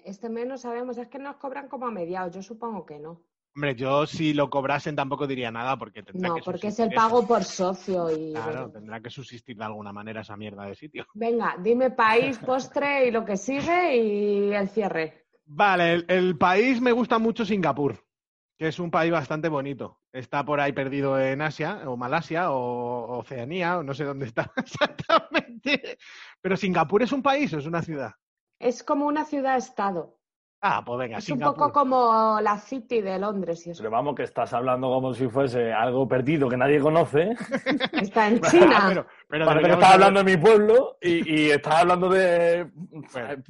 Este mes no sabemos, es que nos cobran como a mediados, yo supongo que no. Hombre, yo si lo cobrasen tampoco diría nada porque tendrá No, que porque es el pago por socio y... Claro, tendrá que subsistir de alguna manera esa mierda de sitio. Venga, dime país, postre y lo que sigue y el cierre. Vale, el, el país me gusta mucho Singapur, que es un país bastante bonito. Está por ahí perdido en Asia, o Malasia, o Oceanía, o no sé dónde está exactamente. Pero Singapur es un país o es una ciudad. Es como una ciudad-estado. Ah, pues venga, Es un poco como la City de Londres y eso. Pero vamos, que estás hablando como si fuese algo perdido que nadie conoce. Está en China. pero, pero Parece que deberíamos estás hablando de mi pueblo y, y estás hablando de, Bueno,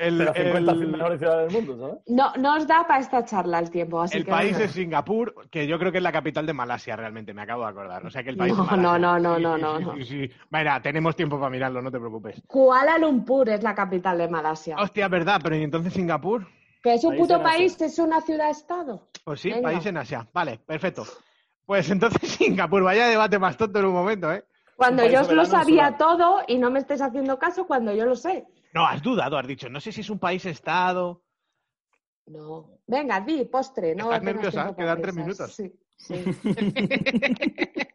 de el, las 50 el- mejores ciudades del mundo, ¿sabes? No, no os da para esta charla el tiempo, así el que país es Singapur, que yo creo que es la capital de Malasia, realmente, me acabo de acordar. O sea que el país No, es Malasia. no, no, no, Sí, no, sí, no, sí, no. sí, sí. Mira, tenemos tiempo para mirarlo, no te preocupes. Kuala Lumpur es la capital de Malasia. Hostia, verdad, pero ¿y entonces Singapur? ¿Que es un País puto país? ¿Es una ciudad-estado? Pues sí, Venga. país en Asia. Vale, perfecto. Pues entonces Singapur, vaya debate más tonto en un momento, ¿eh? Cuando yo os lo sabía todo y no me estés haciendo caso cuando yo lo sé. No, has dudado, has dicho, no sé si es un país-estado. No. Venga, di, postre. No ¿Estás nerviosa? Quedan tres minutos. Sí, sí.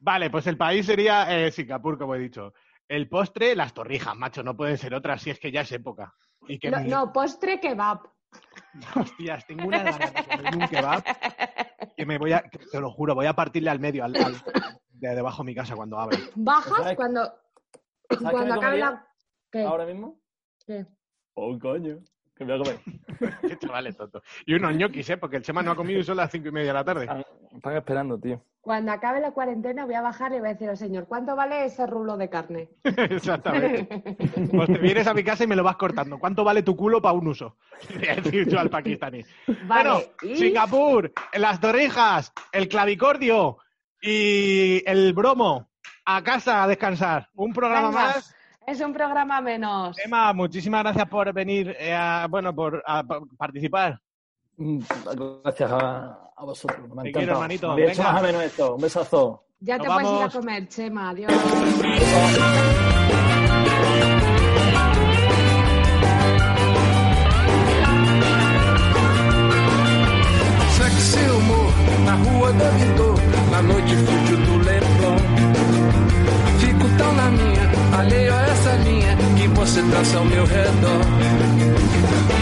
Vale, pues el país sería eh, Singapur, como he dicho. El postre, las torrijas, macho, no pueden ser otras si es que ya es época. Y que No, no, postre kebab. Hostias, tengo una ganas de comerme un kebab que me voy a, que te lo juro, voy a partirle al medio, al, al- de debajo de mi casa cuando abra. Bajas ¿Sabes- cuando, ¿Sabes qué cuando acabe comería la... ¿Qué? ahora mismo? ¿Qué? Oh, coño. Que me voy a comer. Qué chavales tonto. Y unos ñoquis, ¿eh? Porque el Chema no ha comido y son las cinco y media de la tarde. Están, están esperando, tío. Cuando acabe la cuarentena voy a bajar y le voy a decir al señor, ¿cuánto vale ese rulo de carne? Exactamente. Pues te vienes a mi casa y me lo vas cortando. ¿Cuánto vale tu culo para un uso? Voy a decir yo al pakistaní. Vale, bueno, y- Singapur, las torrijas, el clavicordio y el bromo. A casa a descansar. Un programa Venga. más. Es un programa menos. Emma, muchísimas gracias por venir, eh, a- bueno, por a- participar. Mm, Gracias a, a vosotros. Me Te quiero, hermanito. Me había hecho Venga. más o menos esto. Un besazo. Ya Nos te puedes ir a comer, Chema. Adiós. Sexy humor na rua do Vitor, na noite fútil do Leblon. Fico tão na minha, alheio a essa linha que você traça ao meu redor.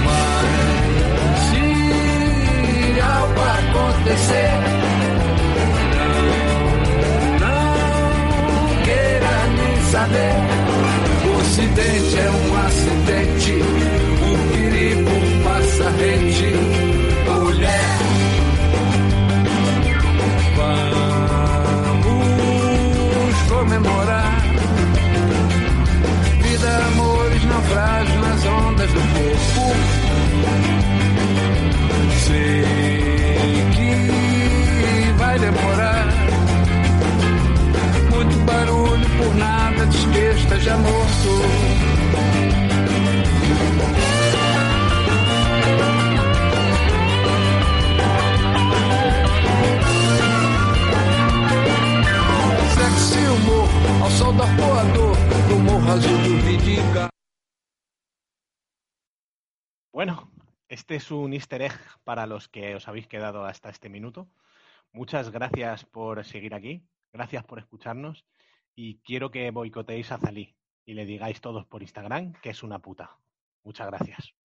Mas se algo acontecer, não, não queira nem saber. O acidente é um acidente, o perigo passa rente. Nada, que esteja morto. Ao sol Vidigal. Bueno, este es un easter egg para los que os habéis quedado hasta este minuto. Muchas gracias por seguir aquí, gracias por escucharnos y quiero que boicoteéis a Zalí y le digáis todos por Instagram que es una puta. Muchas gracias.